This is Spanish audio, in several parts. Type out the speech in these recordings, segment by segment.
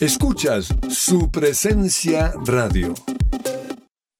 Escuchas su presencia radio.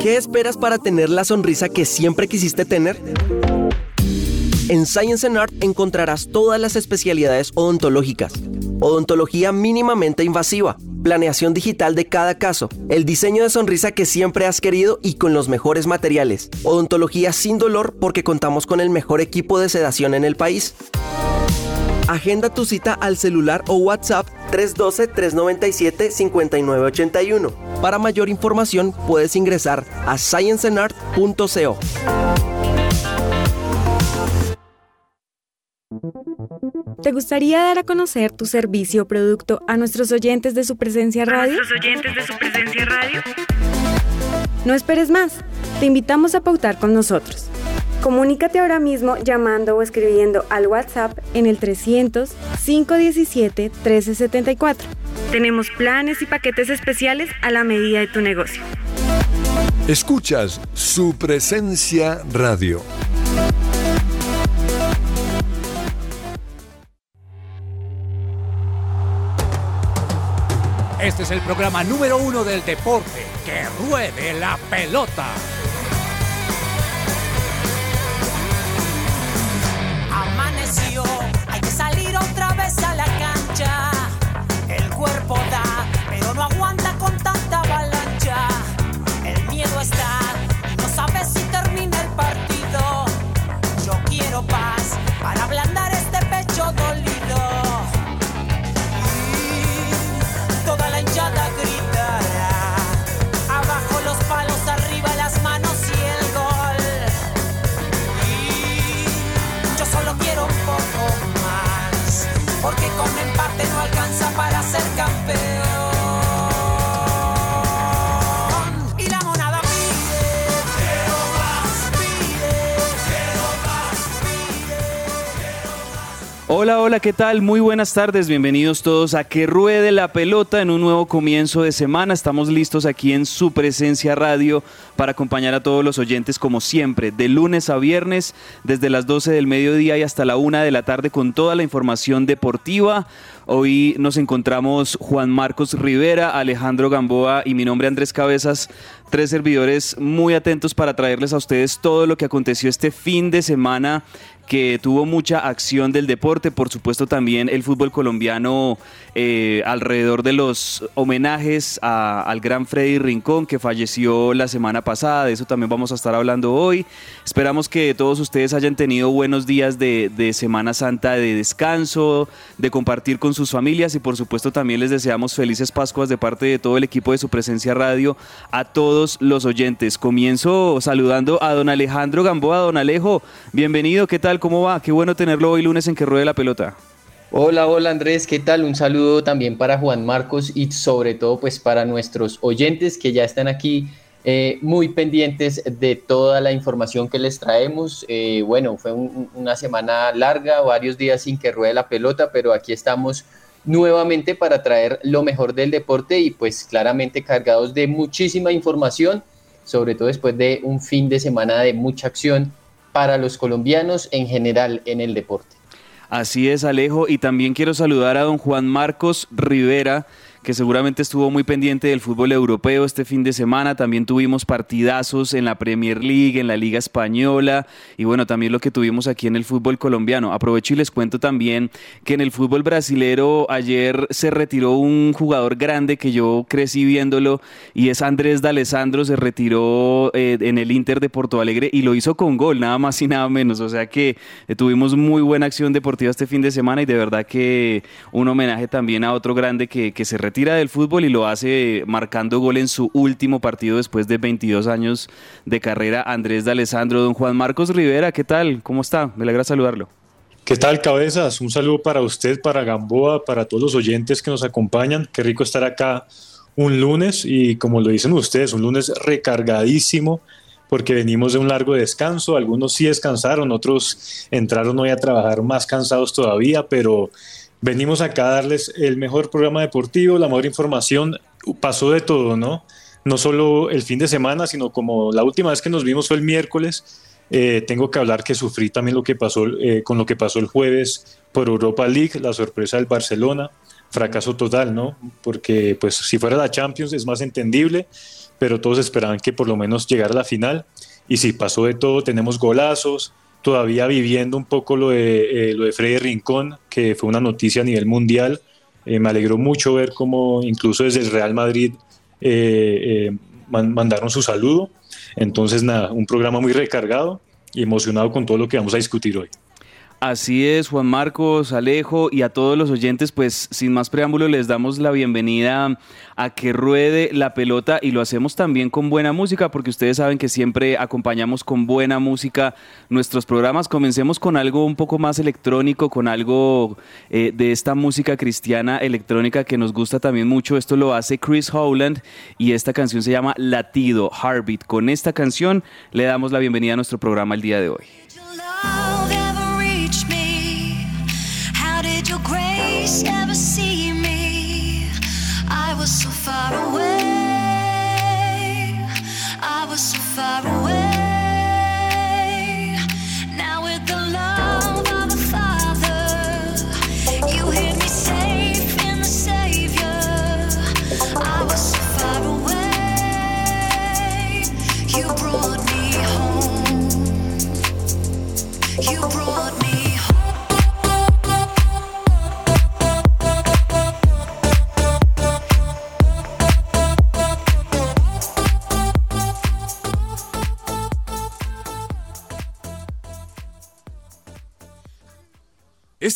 ¿Qué esperas para tener la sonrisa que siempre quisiste tener? En Science and Art encontrarás todas las especialidades odontológicas. Odontología mínimamente invasiva, planeación digital de cada caso, el diseño de sonrisa que siempre has querido y con los mejores materiales. Odontología sin dolor porque contamos con el mejor equipo de sedación en el país. Agenda tu cita al celular o WhatsApp 312-397-5981. Para mayor información puedes ingresar a scienceandart.co. ¿Te gustaría dar a conocer tu servicio o producto a nuestros oyentes de su presencia radio? nuestros oyentes de su presencia radio? No esperes más. Te invitamos a pautar con nosotros. Comunícate ahora mismo llamando o escribiendo al WhatsApp en el 300-517-1374. Tenemos planes y paquetes especiales a la medida de tu negocio. Escuchas su presencia radio. Este es el programa número uno del deporte. Que ruede la pelota. Hay que salir otra vez a la cancha. El cuerpo da, pero no aguanta con tanta avalancha. El miedo está no sabes si termina el partido. Yo quiero paz para ablandar Hola, hola, ¿qué tal? Muy buenas tardes, bienvenidos todos a Que Ruede la Pelota en un nuevo comienzo de semana. Estamos listos aquí en su presencia radio para acompañar a todos los oyentes como siempre, de lunes a viernes, desde las 12 del mediodía y hasta la 1 de la tarde con toda la información deportiva. Hoy nos encontramos Juan Marcos Rivera, Alejandro Gamboa y mi nombre Andrés Cabezas, tres servidores muy atentos para traerles a ustedes todo lo que aconteció este fin de semana que tuvo mucha acción del deporte, por supuesto también el fútbol colombiano eh, alrededor de los homenajes a- al gran Freddy Rincón que falleció la semana pasada, de eso también vamos a estar hablando hoy. Esperamos que todos ustedes hayan tenido buenos días de, de Semana Santa de descanso, de compartir con sus familias y por supuesto también les deseamos felices Pascuas de parte de todo el equipo de su presencia radio a todos los oyentes. Comienzo saludando a don Alejandro Gamboa, don Alejo, bienvenido, ¿qué tal? ¿Cómo va? Qué bueno tenerlo hoy lunes en que ruede la pelota. Hola, hola Andrés, ¿qué tal? Un saludo también para Juan Marcos y sobre todo pues para nuestros oyentes que ya están aquí eh, muy pendientes de toda la información que les traemos. Eh, bueno, fue un- una semana larga, varios días sin que ruede la pelota, pero aquí estamos nuevamente para traer lo mejor del deporte y pues claramente cargados de muchísima información, sobre todo después de un fin de semana de mucha acción para los colombianos en general en el deporte. Así es, Alejo. Y también quiero saludar a don Juan Marcos Rivera que seguramente estuvo muy pendiente del fútbol europeo este fin de semana. También tuvimos partidazos en la Premier League, en la Liga Española y bueno, también lo que tuvimos aquí en el fútbol colombiano. Aprovecho y les cuento también que en el fútbol brasilero ayer se retiró un jugador grande que yo crecí viéndolo y es Andrés D'Alessandro, se retiró eh, en el Inter de Porto Alegre y lo hizo con gol, nada más y nada menos. O sea que eh, tuvimos muy buena acción deportiva este fin de semana y de verdad que un homenaje también a otro grande que, que se retiró retira del fútbol y lo hace marcando gol en su último partido después de 22 años de carrera. Andrés de Alessandro, don Juan Marcos Rivera, ¿qué tal? ¿Cómo está? Me alegra saludarlo. ¿Qué tal, cabezas? Un saludo para usted, para Gamboa, para todos los oyentes que nos acompañan. Qué rico estar acá un lunes y como lo dicen ustedes, un lunes recargadísimo porque venimos de un largo descanso. Algunos sí descansaron, otros entraron hoy a trabajar más cansados todavía, pero venimos acá a darles el mejor programa deportivo, la mejor información. Pasó de todo, ¿no? No solo el fin de semana, sino como la última vez que nos vimos fue el miércoles. Eh, tengo que hablar que sufrí también lo que pasó eh, con lo que pasó el jueves por Europa League, la sorpresa del Barcelona, fracaso total, ¿no? Porque pues si fuera la Champions es más entendible, pero todos esperaban que por lo menos llegara a la final. Y si pasó de todo, tenemos golazos, todavía viviendo un poco lo de, eh, lo de Freddy Rincón, que fue una noticia a nivel mundial. Eh, me alegró mucho ver cómo incluso desde el Real Madrid eh, mandaron su saludo. Entonces, nada, un programa muy recargado y emocionado con todo lo que vamos a discutir hoy. Así es, Juan Marcos, Alejo y a todos los oyentes, pues sin más preámbulo les damos la bienvenida a que ruede la pelota y lo hacemos también con buena música, porque ustedes saben que siempre acompañamos con buena música nuestros programas. Comencemos con algo un poco más electrónico, con algo eh, de esta música cristiana electrónica que nos gusta también mucho. Esto lo hace Chris Howland y esta canción se llama Latido, Heartbeat. Con esta canción le damos la bienvenida a nuestro programa el día de hoy. wish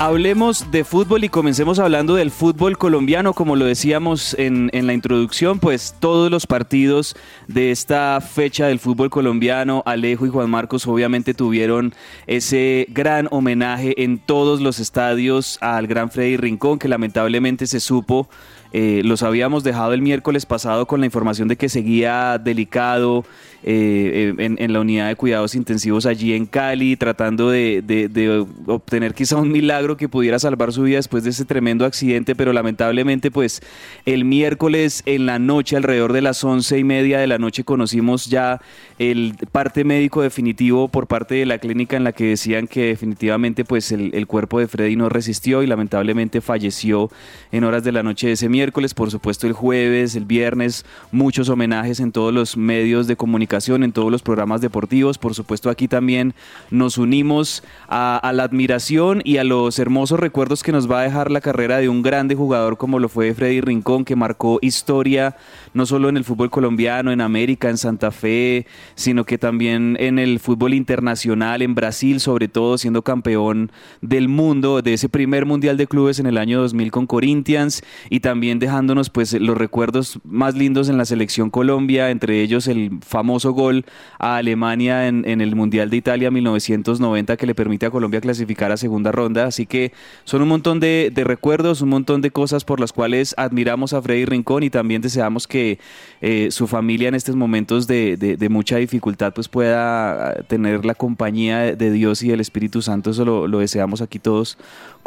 Hablemos de fútbol y comencemos hablando del fútbol colombiano, como lo decíamos en, en, la introducción, pues todos los partidos de esta fecha del fútbol colombiano, Alejo y Juan Marcos obviamente tuvieron ese gran homenaje en todos los estadios al gran Freddy Rincón, que lamentablemente se supo eh, los habíamos dejado el miércoles pasado con la información de que seguía delicado eh, en, la unidad de cuidados intensivos allí en Cali, tratando de, obtener quizá un milagro que pudiera salvar su vida después de ese tremendo accidente, pero lamentablemente pues el miércoles en la noche, alrededor de las once y media de la noche, conocimos ya el parte médico definitivo por parte de la clínica en la que decían que definitivamente pues el cuerpo de Freddy no resistió y lamentablemente falleció en horas de la noche de ese miércoles, por supuesto el jueves, el viernes, muchos homenajes en todos los medios de comunicación, en todos los programas deportivos, por supuesto aquí también nos unimos a, la admiración y a los hermosos recuerdos que nos va a dejar la carrera de un grande jugador como lo fue Freddy Rincón, que marcó historia no solo en el fútbol colombiano, en América, en Santa Fe, sino que también en el fútbol internacional, en Brasil sobre todo, siendo campeón del mundo de ese primer Mundial de Clubes en el año 2000 con Corinthians y también dejándonos pues los recuerdos más lindos en la selección Colombia, entre ellos el famoso gol a Alemania en, el Mundial de Italia 1990 que le permite a Colombia clasificar a segunda ronda. Así que son un montón de, recuerdos, un montón de cosas por las cuales admiramos a Freddy Rincón y también deseamos que eh, su familia en estos momentos de, mucha dificultad pues pueda tener la compañía de Dios y del Espíritu Santo. Eso lo deseamos aquí todos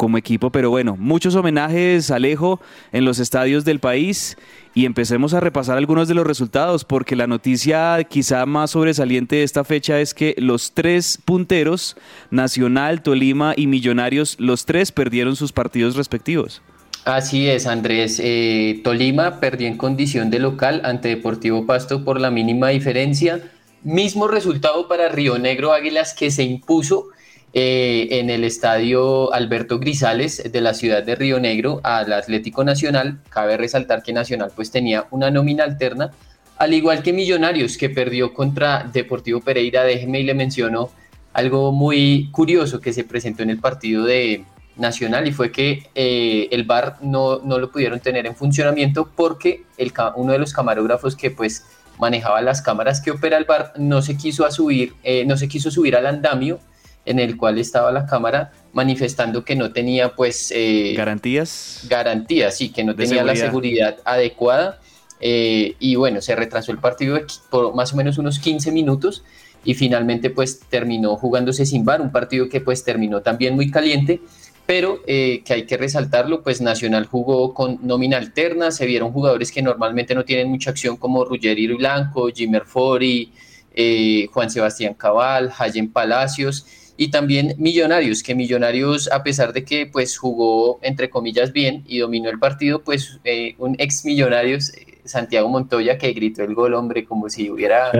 como equipo. Pero bueno, muchos homenajes, Alejo, en los estadios del país. Y empecemos a repasar algunos de los resultados, porque la noticia quizá más sobresaliente de esta fecha es que los tres punteros, Nacional, Tolima y Millonarios, los tres perdieron sus partidos respectivos. Así es, Andrés. Eh, Tolima perdió en condición de local ante Deportivo Pasto por la mínima diferencia. Mismo resultado para Río Negro Águilas que se impuso eh, en el estadio Alberto Grisales de la ciudad de Río Negro al Atlético Nacional. Cabe resaltar que Nacional pues tenía una nómina alterna, al igual que Millonarios que perdió contra Deportivo Pereira. Déjeme y le menciono algo muy curioso que se presentó en el partido de Nacional y fue que eh, el VAR no, no lo pudieron tener en funcionamiento porque el, uno de los camarógrafos que pues manejaba las cámaras que opera el VAR no se quiso subir, eh, no se quiso subir al andamio en el cual estaba la cámara manifestando que no tenía pues eh, garantías garantías sí que no tenía la seguridad. adecuada eh, y bueno se retrasó el partido por más o menos unos 15 minutos y finalmente pues terminó jugándose sin bar un partido que pues terminó también muy caliente pero eh, que hay que resaltarlo, pues Nacional jugó con nómina alterna, se vieron jugadores que normalmente no tienen mucha acción como Ruggeri Blanco, Jimmer Fori, eh, Juan Sebastián Cabal, Jayen Palacios y también Millonarios, que Millonarios a pesar de que pues jugó entre comillas bien y dominó el partido, pues eh, un ex Millonarios, eh, Santiago Montoya, que gritó el gol, hombre, como si hubiera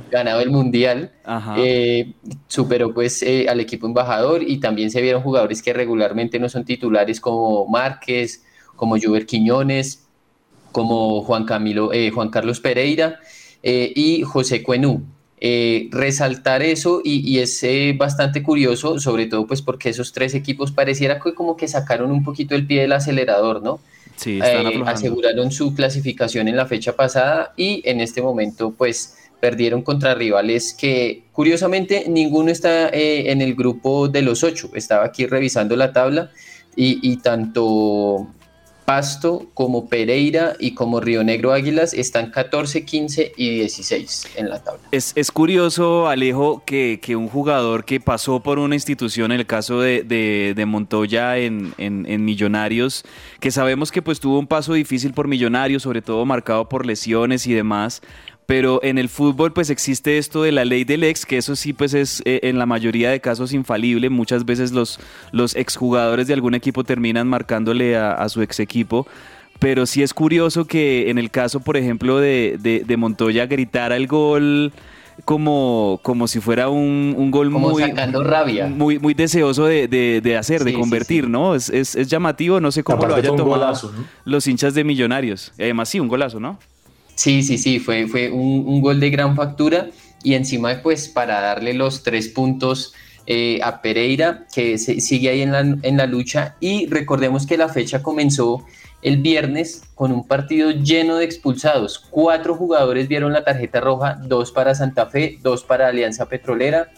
ganado el Mundial, eh, superó pues eh, al equipo embajador y también se vieron jugadores que regularmente no son titulares como Márquez, como Juber Quiñones, como Juan, Camilo, eh, Juan Carlos Pereira eh, y José Cuenú. Eh, resaltar eso y, y es eh, bastante curioso, sobre todo pues porque esos tres equipos pareciera que como que sacaron un poquito el pie del acelerador, ¿no? Sí, están Eh, aseguraron su clasificación en la fecha pasada y en este momento pues perdieron contra rivales que curiosamente ninguno está eh, en el grupo de los ocho. Estaba aquí revisando la tabla y, y tanto Pasto como Pereira y como Río Negro Águilas están 14, 15 y 16 en la tabla. Es, es curioso, Alejo, que, que un jugador que pasó por una institución, en el caso de, de- Montoya en, en- en Millonarios, que sabemos que pues tuvo un paso difícil por Millonarios, sobre todo marcado por lesiones y demás, pero en el fútbol pues existe esto de la ley del ex, que eso sí pues es eh, en la mayoría de casos infalible, muchas veces los, los exjugadores de algún equipo terminan marcándole a, a su ex equipo. Pero sí es curioso que en el caso, por ejemplo, de, de- de Montoya gritara el gol como, como si fuera un, un gol Como muy, sacando rabia. muy, muy deseoso de, de- de hacer, de Sí, sí, convertir, ¿no? Es, es- es llamativo, no sé cómo lo Aparte haya fue un tomado golazo, ¿no? los hinchas de Millonarios. Además sí, un golazo, ¿no? Sí, sí, sí, fue, fue un, gol de gran factura y encima pues para darle los tres puntos eh, a Pereira que se- sigue ahí en la, en la lucha y recordemos que la fecha comenzó el viernes con un partido lleno de expulsados. Cuatro jugadores vieron la tarjeta roja, dos para Santa Fe, dos para Alianza Petrolera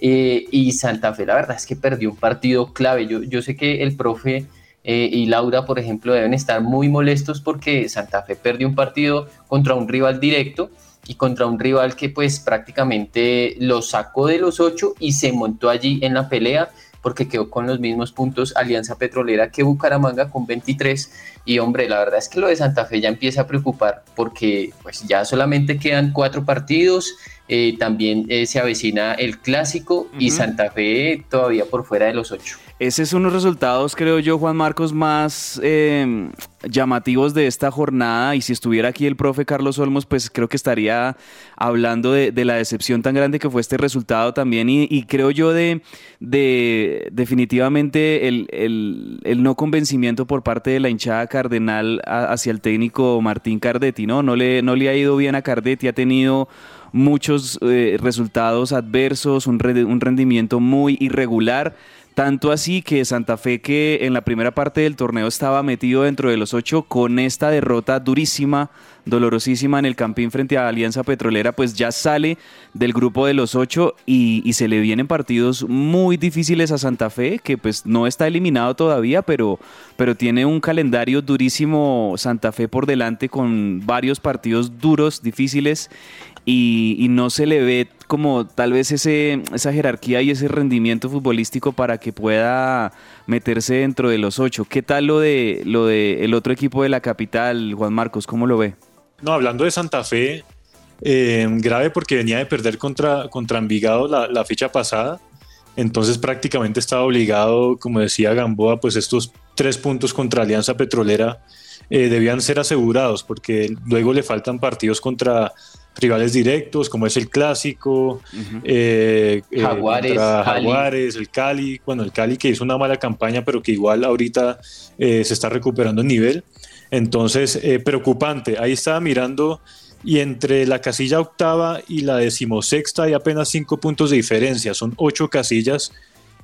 eh, y Santa Fe la verdad es que perdió un partido clave. Yo, yo sé que el profe eh, y Laura, por ejemplo, deben estar muy molestos porque Santa Fe perdió un partido contra un rival directo y contra un rival que pues prácticamente lo sacó de los ocho y se montó allí en la pelea porque quedó con los mismos puntos Alianza Petrolera que Bucaramanga con 23 y hombre, la verdad es que lo de Santa Fe ya empieza a preocupar porque pues ya solamente quedan cuatro partidos, eh, también eh, se avecina el clásico y. Santa Fe todavía por fuera de los ocho. Ese es uno de los resultados, creo yo, Juan Marcos, más eh, llamativos de esta jornada. Y si estuviera aquí el profe Carlos Olmos, pues creo que estaría hablando de, la decepción tan grande que fue este resultado también. Y, y creo yo de, de definitivamente el no convencimiento por parte de la hinchada cardenal a- hacia el técnico Martín Cardetti, ¿no? No le, no le ha ido bien a Cardetti, ha tenido muchos eh, resultados adversos, un, re- un rendimiento muy irregular. Tanto así que Santa Fe, que en la primera parte del torneo estaba metido dentro de los ocho, con esta derrota durísima, dolorosísima en el Campín frente a Alianza Petrolera, pues ya sale del grupo de los ocho y, se le vienen partidos muy difíciles a Santa Fe, que pues no está eliminado todavía, pero, pero tiene un calendario durísimo Santa Fe por delante con varios partidos duros, difíciles y, no se le ve como tal vez ese, esa jerarquía y ese rendimiento futbolístico para que pueda meterse dentro de los ocho. ¿Qué tal lo de lo de el otro equipo de la capital, Juan Marcos? ¿Cómo lo ve? No, hablando de Santa Fe, eh, grave porque venía de perder contra, contra Envigado la, la fecha pasada. Entonces prácticamente estaba obligado, como decía Gamboa, pues estos tres puntos contra Alianza Petrolera eh, debían ser asegurados porque luego le faltan partidos contra rivales directos, como es el clásico, eh, eh, Jaguares, Jaguares, el Cali, bueno, el Cali que hizo una mala campaña, pero que igual ahorita se está recuperando en nivel. Entonces, preocupante. Ahí estaba mirando y entre la casilla octava y la decimosexta hay apenas cinco puntos de diferencia. Son ocho casillas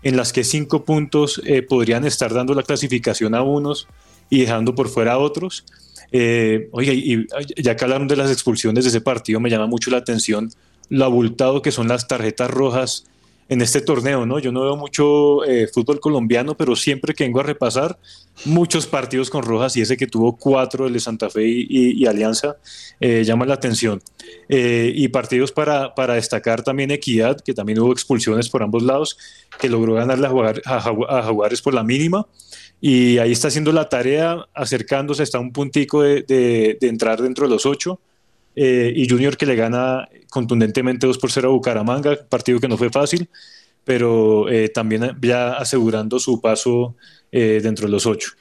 en las que cinco puntos podrían estar dando la clasificación a unos y dejando por fuera a otros. Eh, oiga, y ya que hablaron de las expulsiones de ese partido, me llama mucho la atención lo abultado que son las tarjetas rojas en este torneo, ¿no? Yo no veo mucho eh, fútbol colombiano, pero siempre que vengo a repasar, muchos partidos con rojas y ese que tuvo cuatro, el de Santa Fe y, Alianza, eh, llama la atención. y partidos para, para, destacar también Equidad, que también hubo expulsiones por ambos lados, que logró ganarle a, Jaguares por la mínima y ahí está haciendo la tarea, acercándose hasta un puntico de, entrar dentro de los ocho. Eh, y Junior que le gana contundentemente 2 por 0 a Bucaramanga, partido que no fue fácil, pero eh, también ya asegurando su paso eh, dentro de los ocho.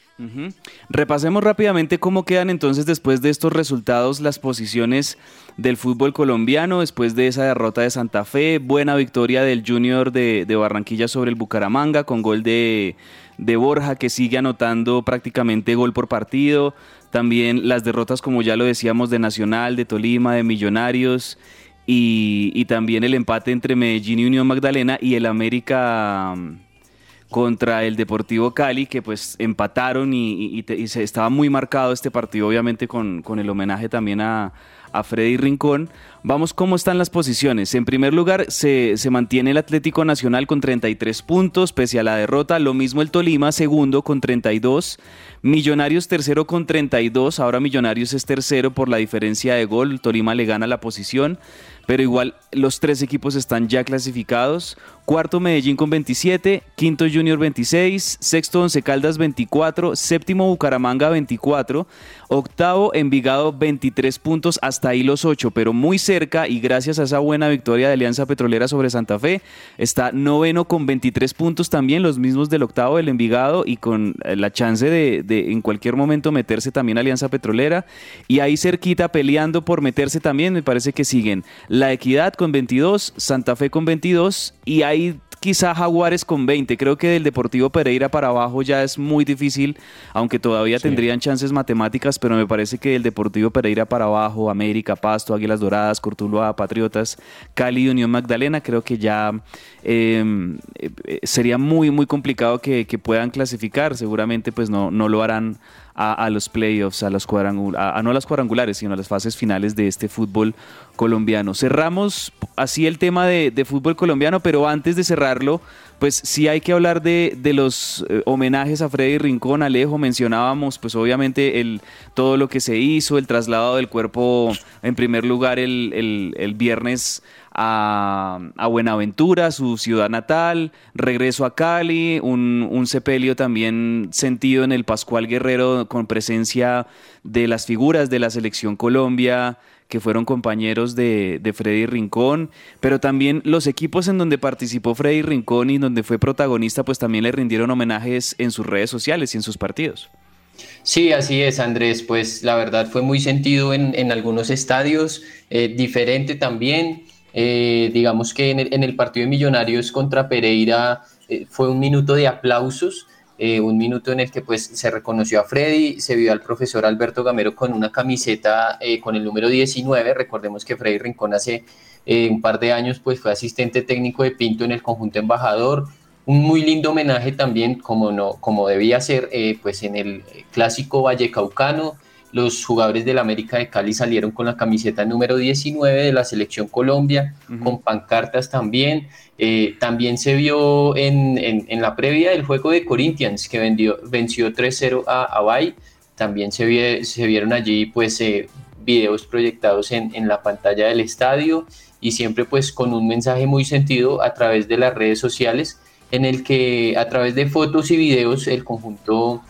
Repasemos rápidamente cómo quedan entonces después de estos resultados las posiciones del fútbol colombiano, después de esa derrota de Santa Fe, buena victoria del Junior de Barranquilla sobre el Bucaramanga con gol de, de Borja, que sigue anotando prácticamente gol por partido. También las derrotas, como ya lo decíamos, de Nacional, de Tolima, de Millonarios. Y, también el empate entre Medellín y Unión Magdalena y el América mm, contra el Deportivo Cali, que pues empataron y, se estaba muy marcado este partido, obviamente con, con el homenaje también a, a Freddy Rincón. Vamos cómo están las posiciones. En primer lugar, se, mantiene el Atlético Nacional con 33 puntos, pese a la derrota. Lo mismo el Tolima, segundo con 32. Millonarios tercero con 32. Ahora Millonarios es tercero por la diferencia de gol. Tolima le gana la posición pero igual los tres equipos están ya clasificados. Cuarto Medellín con 27, quinto Junior 26, sexto Once Caldas 24, séptimo Bucaramanga 24, octavo Envigado 23 puntos, hasta ahí los ocho, pero muy cerca y gracias a esa buena victoria de Alianza Petrolera sobre Santa Fe, está noveno con 23 puntos también, los mismos del octavo del Envigado y con eh, la chance de, en cualquier momento meterse también Alianza Petrolera y ahí cerquita peleando por meterse también, me parece que siguen la Equidad con 22, Santa Fe con 22 y quizá Jaguares con 20. Creo que del Deportivo Pereira para abajo ya es muy difícil, aunque todavía tendrían chances matemáticas, pero me parece que del Deportivo Pereira para abajo, América, Pasto, Águilas Doradas, Cortuluá, Patriotas, Cali, Unión Magdalena, creo que ya em, eh, sería muy, muy complicado que, puedan clasificar. Seguramente pues no, no lo harán a, los playoffs, a, los a, no a las cuadrangulares, sino a las fases finales de este fútbol colombiano. Cerramos así el tema de, fútbol colombiano, pero antes de cerrarlo, pues sí hay que hablar de, los eh, homenajes a Freddy Rincón, Alejo, mencionábamos pues obviamente el, todo lo que se hizo, el traslado del cuerpo en primer lugar el viernes a, Buenaventura, su ciudad natal, regreso a Cali, un, sepelio también sentido en el Pascual Guerrero con presencia de las figuras de la selección Colombia que fueron compañeros de, de, Freddy Rincón, pero también los equipos en donde participó Freddy Rincón y donde fue protagonista, pues también le rindieron homenajes en sus redes sociales y en sus partidos. Sí, así es, Andrés. Pues la verdad fue muy sentido en, algunos estadios, eh, diferente también. Eh, digamos que en el, partido de Millonarios contra Pereira eh, fue un minuto de aplausos, eh, un minuto en el que pues se reconoció a Freddy, se vio al profesor Alberto Gamero con una camiseta con el número 19, recordemos que Freddy Rincón hace un par de años pues fue asistente técnico de Pinto en el conjunto embajador, un muy lindo homenaje también, como, no, como debía ser, pues en el clásico Vallecaucano, los jugadores del América de Cali salieron con la camiseta número 19 de la selección Colombia, con pancartas también. Eh, también se vio en, la previa del juego de Corinthians, que vendió, venció 3-0 a Abay. También se, se vieron allí pues eh, videos proyectados en, en la pantalla del estadio y siempre pues con un mensaje muy sentido a través de las redes sociales en el que a través de fotos y videos el conjunto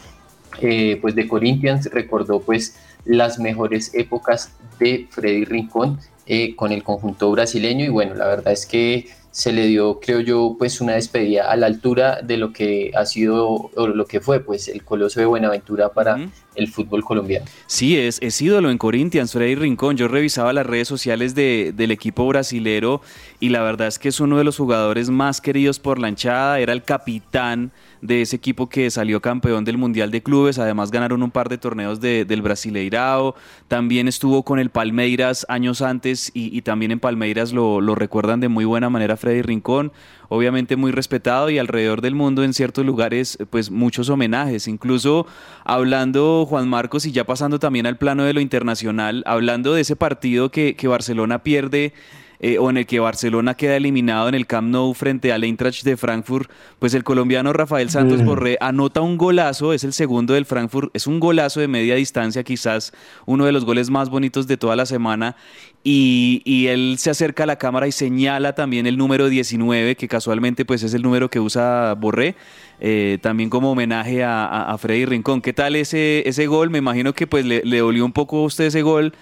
eh, pues de Corinthians recordó pues las mejores épocas de Freddy Rincón eh, con el conjunto brasileño y bueno, la verdad es que se le dio, creo yo, pues una despedida a la altura de lo que ha sido o lo que fue pues el coloso de Buenaventura para el fútbol colombiano. Sí, es, es ídolo en Corinthians, Freddy Rincón. Yo revisaba las redes sociales de, del equipo brasilero y la verdad es que es uno de los jugadores más queridos por la hinchada, era el capitán de ese equipo que salió campeón del Mundial de Clubes, además ganaron un par de torneos del Brasileirao, también estuvo con el Palmeiras años antes y, también en Palmeiras lo, lo, recuerdan de muy buena manera Freddy Rincón, obviamente muy respetado y alrededor del mundo en ciertos lugares pues muchos homenajes, incluso hablando Juan Marcos y ya pasando también al plano de lo internacional, hablando de ese partido que, que Barcelona pierde eh, o en el que Barcelona queda eliminado en el Camp Nou frente al Eintracht de Frankfurt, pues el colombiano Rafael Santos mm. Borré anota un golazo, es el segundo del Frankfurt, es un golazo de media distancia, quizás uno de los goles más bonitos de toda la semana, y, él se acerca a la cámara y señala también el número 19, que casualmente pues es el número que usa Borré, eh, también como homenaje a, Freddy Rincón. ¿Qué tal ese, ese gol? Me imagino que pues le, le dolió un poco a usted ese gol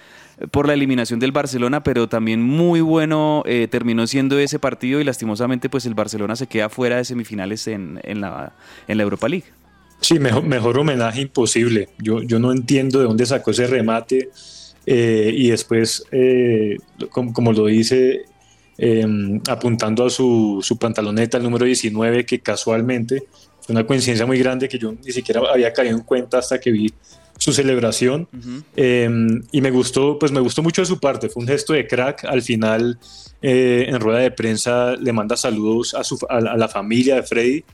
por la eliminación del Barcelona, pero también muy bueno eh, terminó siendo ese partido y lastimosamente pues el Barcelona se queda fuera de semifinales en, en, la, en la Europa League. Sí, mejor, mejor homenaje imposible. Yo, yo no entiendo de dónde sacó ese remate eh, y después, eh, como, como, lo dice, em, apuntando a su, su pantaloneta, el número 19, que casualmente fue una coincidencia muy grande que yo ni siquiera había caído en cuenta hasta que vi su celebración em, y me gustó, pues me gustó mucho de su parte, fue un gesto de crack, al final eh, en rueda de prensa le manda saludos a, su, a, la familia de Freddy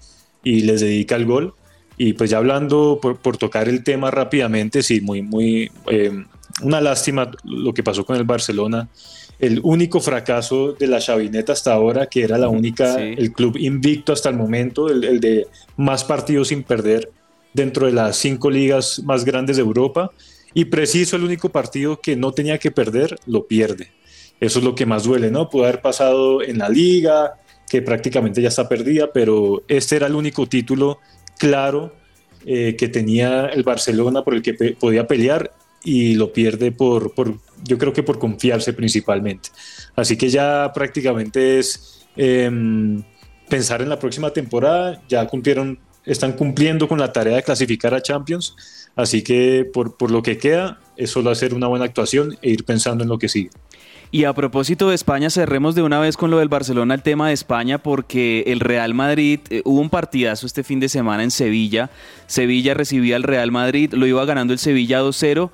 y les dedica el gol. Y pues ya hablando por, por tocar el tema rápidamente, sí, muy, muy, em, una lástima lo que pasó con el Barcelona, el único fracaso de la Chavineta hasta ahora, que era la única, el club invicto hasta el momento, el, el de más partidos sin perder dentro de las cinco ligas más grandes de Europa y preciso el único partido que no tenía que perder, lo pierde. Eso es lo que más duele, ¿no? Pudo haber pasado en la liga, que prácticamente ya está perdida, pero este era el único título claro eh, que tenía el Barcelona por el que podía pelear y lo pierde por, por, yo creo que por confiarse principalmente. Así que ya prácticamente es em, pensar en la próxima temporada, ya cumplieron están cumpliendo con la tarea de clasificar a Champions, así que por, por lo que queda es solo hacer una buena actuación e ir pensando en lo que sigue. Y a propósito de España, cerremos de una vez con lo del Barcelona el tema de España, porque el Real Madrid, eh, hubo un partidazo este fin de semana en Sevilla. Sevilla recibía al Real Madrid, lo iba ganando el Sevilla 2-0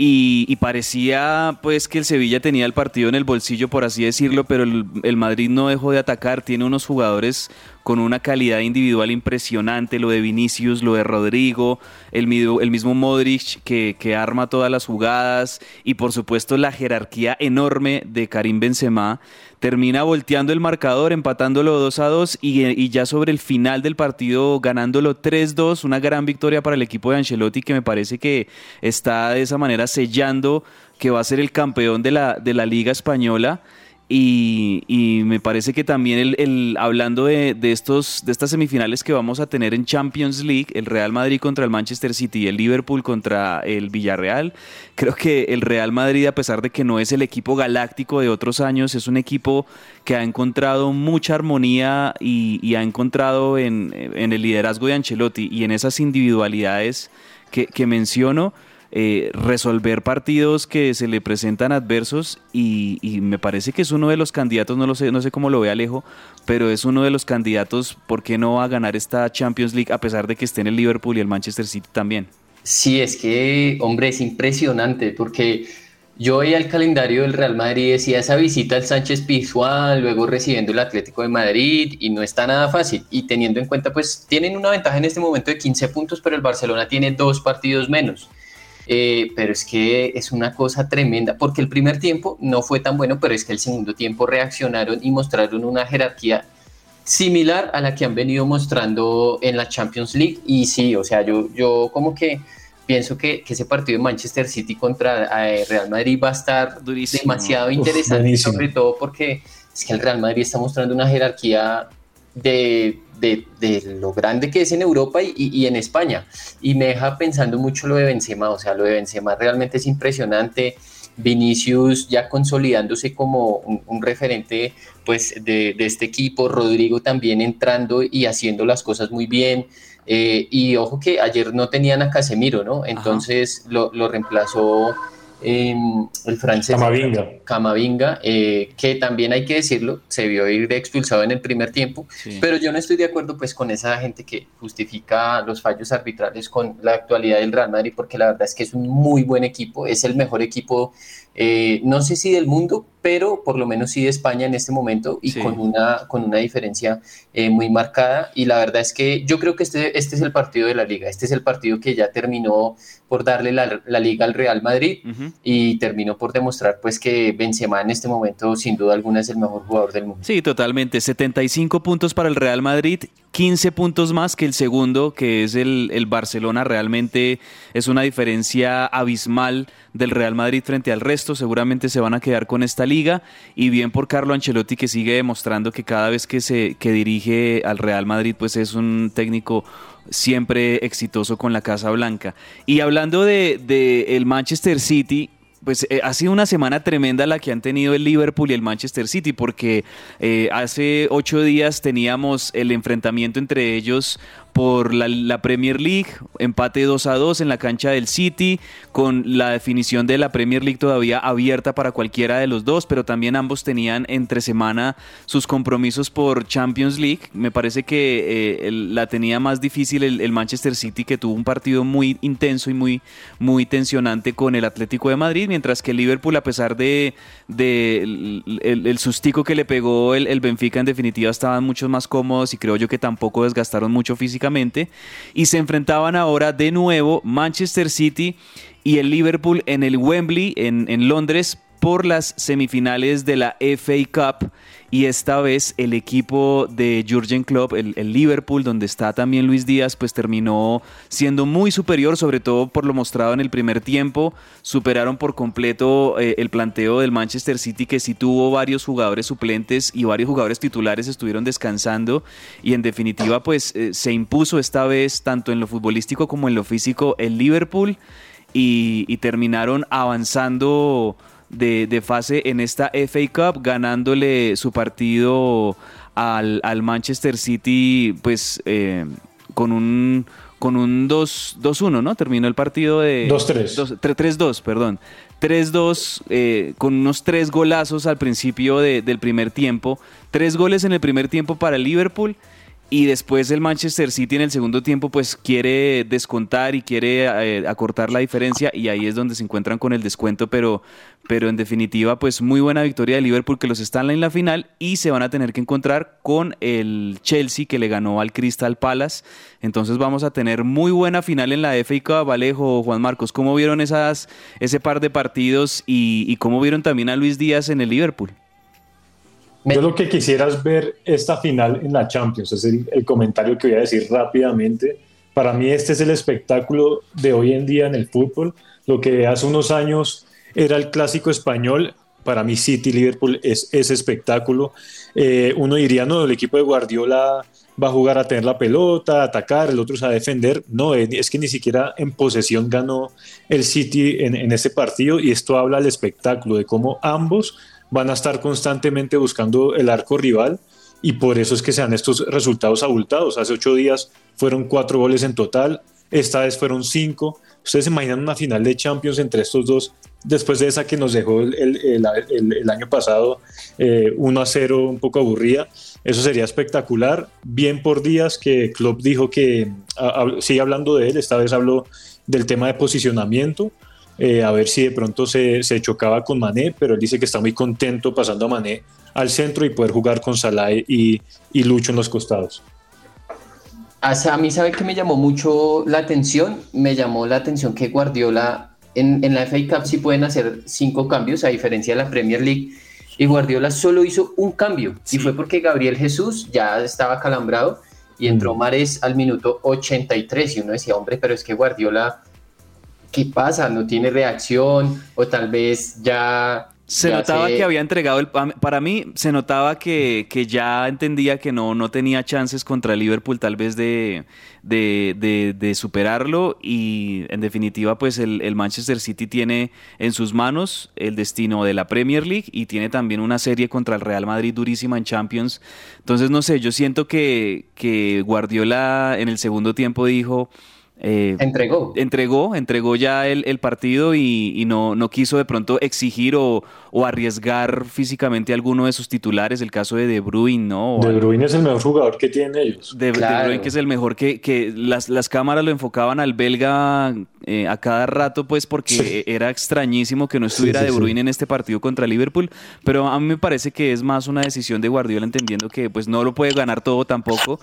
y, parecía pues que el Sevilla tenía el partido en el bolsillo, por así decirlo, pero el, Madrid no dejó de atacar, tiene unos jugadores con una calidad individual impresionante, lo de Vinicius, lo de Rodrigo, el, el mismo Modric que, arma todas las jugadas y por supuesto la jerarquía enorme de Karim Benzema termina volteando el marcador, empatándolo 2 a 2 y, ya sobre el final del partido ganándolo 3-2, una gran victoria para el equipo de Ancelotti que me parece que está de esa manera sellando que va a ser el campeón de la, de la Liga Española. Y, me parece que también el, hablando de, estos, de estas semifinales que vamos a tener en Champions League, el Real Madrid contra el Manchester City y el Liverpool contra el Villarreal, creo que el Real Madrid, a pesar de que no es el equipo galáctico de otros años, es un equipo que ha encontrado mucha armonía y, ha encontrado en, el liderazgo de Ancelotti y en esas individualidades que, que menciono eh, resolver partidos que se le presentan adversos y, me parece que es uno de los candidatos, no lo sé, no sé cómo lo ve Alejo, pero es uno de los candidatos, ¿por qué no va a ganar esta Champions League a pesar de que esté en el Liverpool y el Manchester City también? Sí, es que, hombre, es impresionante porque Yo veía el calendario del Real Madrid y decía esa visita al Sánchez Pizjuán, luego recibiendo el Atlético de Madrid y no está nada fácil. Y teniendo en cuenta, pues tienen una ventaja en este momento de 15 puntos, pero el Barcelona tiene dos partidos menos. Eh, pero es que es una cosa tremenda, porque el primer tiempo no fue tan bueno, pero es que el segundo tiempo reaccionaron y mostraron una jerarquía similar a la que han venido mostrando en la Champions League. Y sí, o sea, yo, yo como que pienso que, ese partido de Manchester City contra eh, Real Madrid va a estar demasiado interesante, sobre todo porque es que el Real Madrid está mostrando una jerarquía de, lo grande que es en Europa y, en España. Y me deja pensando mucho lo de Benzema, o sea, lo de Benzema realmente es impresionante. Vinicius ya consolidándose como un, referente pues de, de, este equipo, Rodrigo también entrando y haciendo las cosas muy bien, eh, y ojo que ayer no tenían a Casemiro, ¿no? Entonces lo, lo, reemplazó em, el francés Camavinga, Camavinga eh, que también hay que decirlo, se vio ir de expulsado en el primer tiempo, pero yo no estoy de acuerdo pues con esa gente que justifica los fallos arbitrales con la actualidad del Real Madrid, porque la verdad es que es un muy buen equipo, es el mejor equipo, eh, no sé si del mundo, pero por lo menos sí de España en este momento y con, una, con una diferencia eh, muy marcada. Y la verdad es que yo creo que este, este es el partido de la liga, este es el partido que ya terminó por darle la, la liga al Real Madrid y terminó por demostrar pues que Benzema en este momento sin duda alguna es el mejor jugador del mundo. Sí, totalmente, 75 puntos para el Real Madrid, 15 puntos más que el segundo, que es el, el Barcelona, realmente es una diferencia abismal del Real Madrid frente al resto, seguramente se van a quedar con esta liga y bien por Carlo Ancelotti que sigue demostrando que cada vez que se que dirige al Real Madrid pues es un técnico siempre exitoso con la Casa Blanca. Y hablando de, el Manchester City, pues eh, ha sido una semana tremenda la que han tenido el Liverpool y el Manchester City, porque eh, hace ocho días teníamos el enfrentamiento entre ellos por la, Premier League, empate 2 a 2 en la cancha del City, con la definición de la Premier League todavía abierta para cualquiera de los dos, pero también ambos tenían entre semana sus compromisos por Champions League. Me parece que eh, la tenía más difícil el, Manchester City, que tuvo un partido muy intenso y muy, muy tensionante con el Atlético de Madrid, mientras que el Liverpool, a pesar de, el, sustico que le pegó el, el Benfica, en definitiva estaban mucho más cómodos y creo yo que tampoco desgastaron mucho físicamente y se enfrentaban ahora de nuevo Manchester City y el Liverpool en el Wembley en, Londres por las semifinales de la FA Cup y esta vez el equipo de Jurgen Klopp, el, Liverpool, donde está también Luis Díaz, pues terminó siendo muy superior, sobre todo por lo mostrado en el primer tiempo. Superaron por completo eh, el planteo del Manchester City, que sí tuvo varios jugadores suplentes y varios jugadores titulares estuvieron descansando y en definitiva pues eh, se impuso esta vez tanto en lo futbolístico como en lo físico el Liverpool y, y terminaron avanzando de, fase en esta FA Cup, ganándole su partido al, Manchester City, pues eh, con un con un 2-1, ¿no? Terminó el partido de... 2-3. 3-2, perdón. 3-2, eh, con unos tres golazos al principio del primer tiempo. Tres goles en el primer tiempo para el Liverpool y después el Manchester City en el segundo tiempo pues quiere descontar y quiere eh, acortar la diferencia y ahí es donde se encuentran con el descuento, pero, pero en definitiva pues muy buena victoria de Liverpool que los están en la final y se van a tener que encontrar con el Chelsea que le ganó al Crystal Palace. Entonces vamos a tener muy buena final en la FA Valejo, Juan Marcos. ¿Cómo vieron esas, ese par de partidos y, y cómo vieron también a Luis Díaz en el Liverpool? Yo lo que quisiera es ver esta final en la Champions, es el, comentario que voy a decir rápidamente. Para mí este es el espectáculo de hoy en día en el fútbol. Lo que hace unos años era el clásico español, para mí City Liverpool es ese espectáculo. Eh, uno diría, no, el equipo de Guardiola va a jugar a tener la pelota, a atacar, el otro es a defender. No, es que ni siquiera en posesión ganó el City en, en este partido y esto habla del espectáculo, de cómo ambos van a estar constantemente buscando el arco rival y por eso es que se dan estos resultados abultados. Hace ocho días fueron cuatro goles en total, esta vez fueron cinco. Ustedes se imaginan una final de Champions entre estos dos, después de esa que nos dejó el, año pasado, 1 eh, a 0, un poco aburrida. Eso sería espectacular. Bien por días que Klopp dijo que, sigue hablando de él, esta vez habló del tema de posicionamiento eh, a ver si de pronto se, se, chocaba con Mané, pero él dice que está muy contento pasando a Mané al centro y poder jugar con Salah y, y Lucho en los costados. a mí, ¿sabe que me llamó mucho la atención? Me llamó la atención que Guardiola en, en la FA Cup sí pueden hacer cinco cambios, a diferencia de la Premier League. Y Guardiola solo hizo un cambio, y fue porque Gabriel Jesús ya estaba calambrado y entró mm. Mares al minuto 83. Y uno decía, hombre, pero es que Guardiola ¿qué pasa? ¿No tiene reacción? O tal vez ya... Se notaba que había entregado el... Para mí se notaba que, ya entendía que no, no tenía chances contra el Liverpool tal vez de, de, superarlo y en definitiva pues el, el, Manchester City tiene en sus manos el destino de la Premier League y tiene también una serie contra el Real Madrid durísima en Champions. Entonces no sé, yo siento que, que Guardiola en el segundo tiempo dijo... Eh, entregó. Entregó, entregó ya el, partido y, no, no, quiso de pronto exigir o, arriesgar físicamente a alguno de sus titulares, el caso de De Bruyne, ¿no? de Bruyne es el mejor jugador que tienen ellos. De, Bruyne que es el mejor, que, que las, las, cámaras lo enfocaban al belga eh, a cada rato, pues porque era extrañísimo que no estuviera De Bruyne en este partido contra Liverpool, pero a mí me parece que es más una decisión de Guardiola entendiendo que pues no lo puede ganar todo tampoco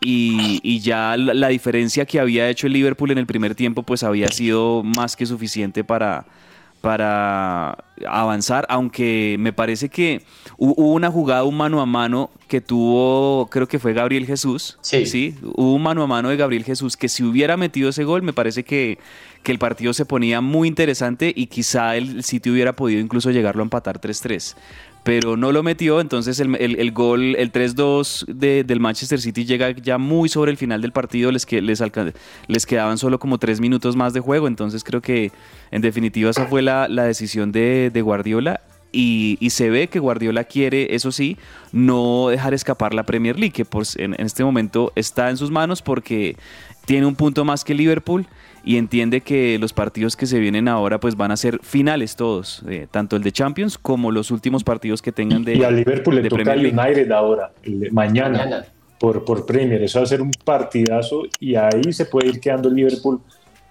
y, ya la, diferencia que había hecho el Liverpool en el primer tiempo pues había sido más que suficiente para, para avanzar, aunque me parece que hubo una jugada un mano a mano que tuvo, creo que fue Gabriel Jesús. Sí. Hubo un mano a mano de Gabriel Jesús que si hubiera metido ese gol, me parece que, que el partido se ponía muy interesante y quizá el City hubiera podido incluso llegarlo a empatar 3-3 pero no lo metió, entonces el, el, gol, el 3-2 de, del Manchester City llega ya muy sobre el final del partido, les, que, les, les quedaban solo como tres minutos más de juego, entonces creo que en definitiva esa fue la, la decisión de, de Guardiola y, y, se ve que Guardiola quiere, eso sí, no dejar escapar la Premier League, que en, este momento está en sus manos porque tiene un punto más que Liverpool y entiende que los partidos que se vienen ahora pues van a ser finales todos, eh, tanto el de Champions como los últimos partidos que tengan de Y a Liverpool le toca al United ahora, mañana, Por, por Premier, eso va a ser un partidazo y ahí se puede ir quedando el Liverpool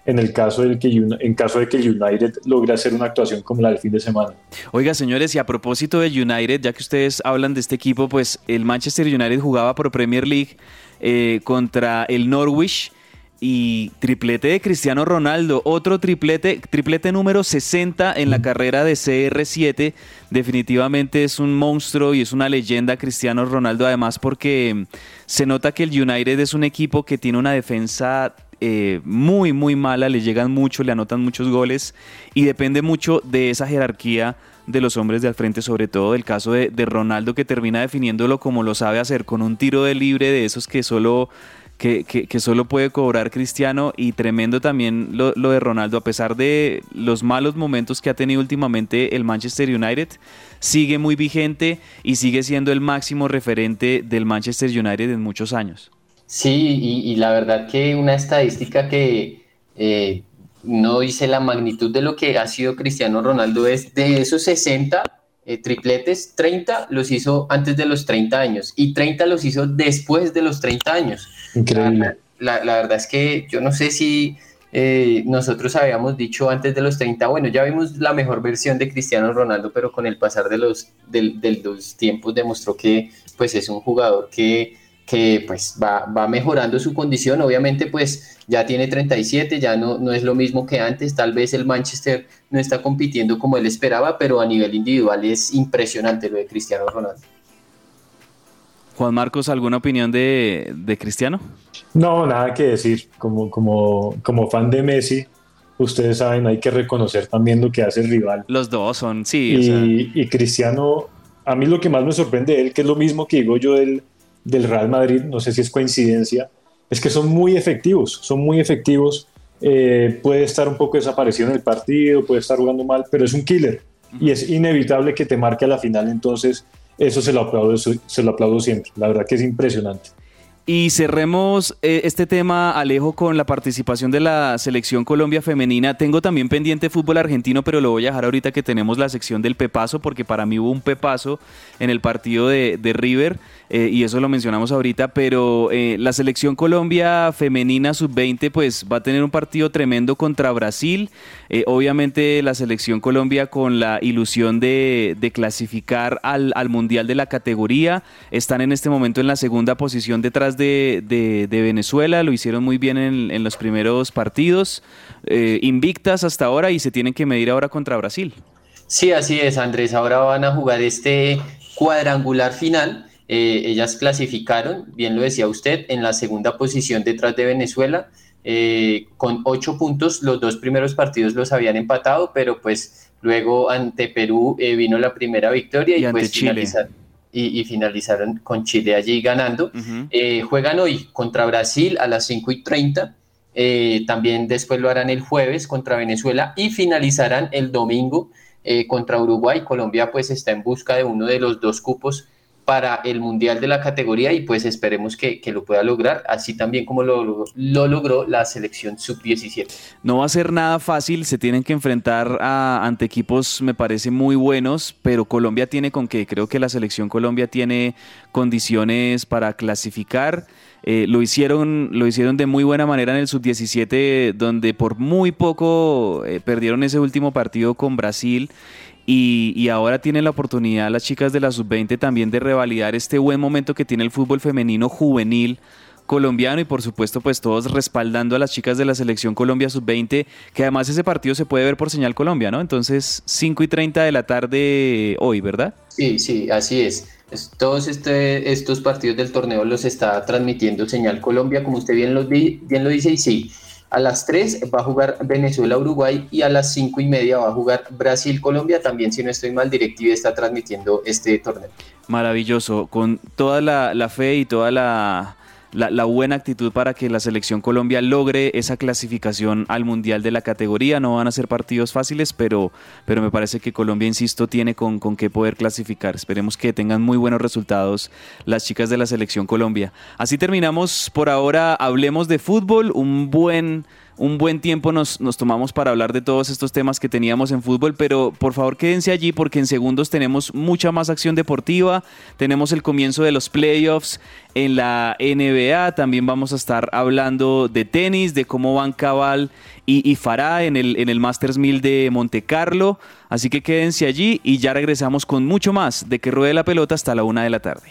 en el caso, del que, en caso de que el United logre hacer una actuación como la del fin de semana. Oiga, señores, y a propósito de United, ya que ustedes hablan de este equipo, pues el Manchester United jugaba por Premier League eh, contra el Norwich y triplete de Cristiano Ronaldo, otro triplete, triplete número 60 en la carrera de CR7. Definitivamente es un monstruo y es una leyenda Cristiano Ronaldo, además porque se nota que el United es un equipo que tiene una defensa eh, muy, muy mala, le llegan mucho, le anotan muchos goles y depende mucho de esa jerarquía de los hombres de al frente, sobre todo del caso de, de Ronaldo que termina definiéndolo como lo sabe hacer, con un tiro de libre de esos que solo que, que, solo puede cobrar Cristiano y tremendo también lo, de Ronaldo, a pesar de los malos momentos que ha tenido últimamente el Manchester United, sigue muy vigente y sigue siendo el máximo referente del Manchester United en muchos años. Sí, y, la verdad que una estadística que eh, no dice la magnitud de lo que ha sido Cristiano Ronaldo es de esos 60 eh, tripletes, 30 los hizo antes de los 30 años y 30 los hizo después de los 30 años. Increíble. La, verdad es que yo no sé si eh, nosotros habíamos dicho antes de los 30, bueno, ya vimos la mejor versión de Cristiano Ronaldo, pero con el pasar de los, de los tiempos demostró que pues es un jugador que que pues va, va, mejorando su condición, obviamente pues ya tiene 37, ya no, no es lo mismo que antes, tal vez el Manchester no está compitiendo como él esperaba, pero a nivel individual es impresionante lo de Cristiano Ronaldo. Juan Marcos, ¿alguna opinión de, de Cristiano? No, nada que decir, como, como, como fan de Messi, ustedes saben, hay que reconocer también lo que hace el rival. Los dos son, sí. Y, y Cristiano, a mí lo que más me sorprende de él, que es lo mismo que digo yo del del Real Madrid, no sé si es coincidencia, es que son muy efectivos, son muy efectivos. Eh, puede estar un poco desaparecido en el partido, puede estar jugando mal, pero es un killer y es inevitable que te marque a la final. Entonces, eso se lo aplaudo, se lo aplaudo siempre. La verdad que es impresionante. Y cerremos eh, este tema, Alejo, con la participación de la selección Colombia femenina. Tengo también pendiente fútbol argentino, pero lo voy a dejar ahorita que tenemos la sección del pepazo, porque para mí hubo un pepazo en el partido de, de River, eh, y eso lo mencionamos ahorita, pero eh, la selección Colombia femenina sub-20 pues va a tener un partido tremendo contra Brasil. Eh, obviamente la selección Colombia con la ilusión de, clasificar al, al Mundial de la categoría. Están en este momento en la segunda posición detrás de, Venezuela, lo hicieron muy bien en, en los primeros partidos, invictas hasta ahora y se tienen que medir ahora contra Brasil. Sí, así es, Andrés. Ahora van a jugar este cuadrangular final. Eh, ellas clasificaron, bien lo decía usted, en la segunda posición detrás de Venezuela, eh, con ocho puntos. Los dos primeros partidos los habían empatado, pero pues luego ante Perú eh, vino la primera victoria y, pues finalizaron, y, y finalizaron con Chile allí ganando. Juegan hoy contra Brasil a las 5 y 30. eh, también después lo harán el jueves contra Venezuela y finalizarán el domingo contra Uruguay. Colombia pues está en busca de uno de los dos cupos para el Mundial de la categoría y pues esperemos que, que lo pueda lograr, así también como lo, lo- lo logró la selección sub-17. No va a ser nada fácil, se tienen que enfrentar a- ante equipos, me parece, muy buenos, pero Colombia tiene con que, creo que la selección Colombia tiene condiciones para clasificar. Eh, lo, hicieron, lo hicieron de muy buena manera en el sub-17, donde por muy poco eh, perdieron ese último partido con Brasil. Y, y ahora tienen la oportunidad las chicas de la sub-20 también de revalidar este buen momento que tiene el fútbol femenino juvenil colombiano y por supuesto pues todos respaldando a las chicas de la selección Colombia sub-20 que además ese partido se puede ver por señal Colombia, ¿no? Entonces 5 y 30 de la tarde hoy, ¿verdad? Sí, sí, así es. Todos este- estos partidos del torneo los está transmitiendo Señal Colombia, como usted bien lo, bien lo dice, y sí, a las 3 va a jugar Venezuela-Uruguay y a las 5 y media va a jugar Brasil-Colombia. También, si no estoy mal, DirecTV está transmitiendo este torneo. Maravilloso, con toda la, la fe y toda la, la- buena actitud para que la selección Colombia logre esa clasificación al Mundial de la categoría. No van a ser partidos fáciles, pero, pero me parece que Colombia, insisto, tiene con, con qué poder clasificar. Esperemos que tengan muy buenos resultados las chicas de la selección Colombia. Así terminamos por ahora. Hablemos de fútbol, un buen un buen tiempo nos, nos tomamos para hablar de todos estos temas que teníamos en fútbol, pero por favor quédense allí porque en segundos tenemos mucha más acción deportiva, tenemos el comienzo de los playoffs en la NBA, también vamos a estar hablando de tenis, de cómo van Cabal y, y Farah en el, en el Masters 1000 de Monte Carlo, así que quédense allí y ya regresamos con mucho más de que ruede la pelota hasta la una de la tarde.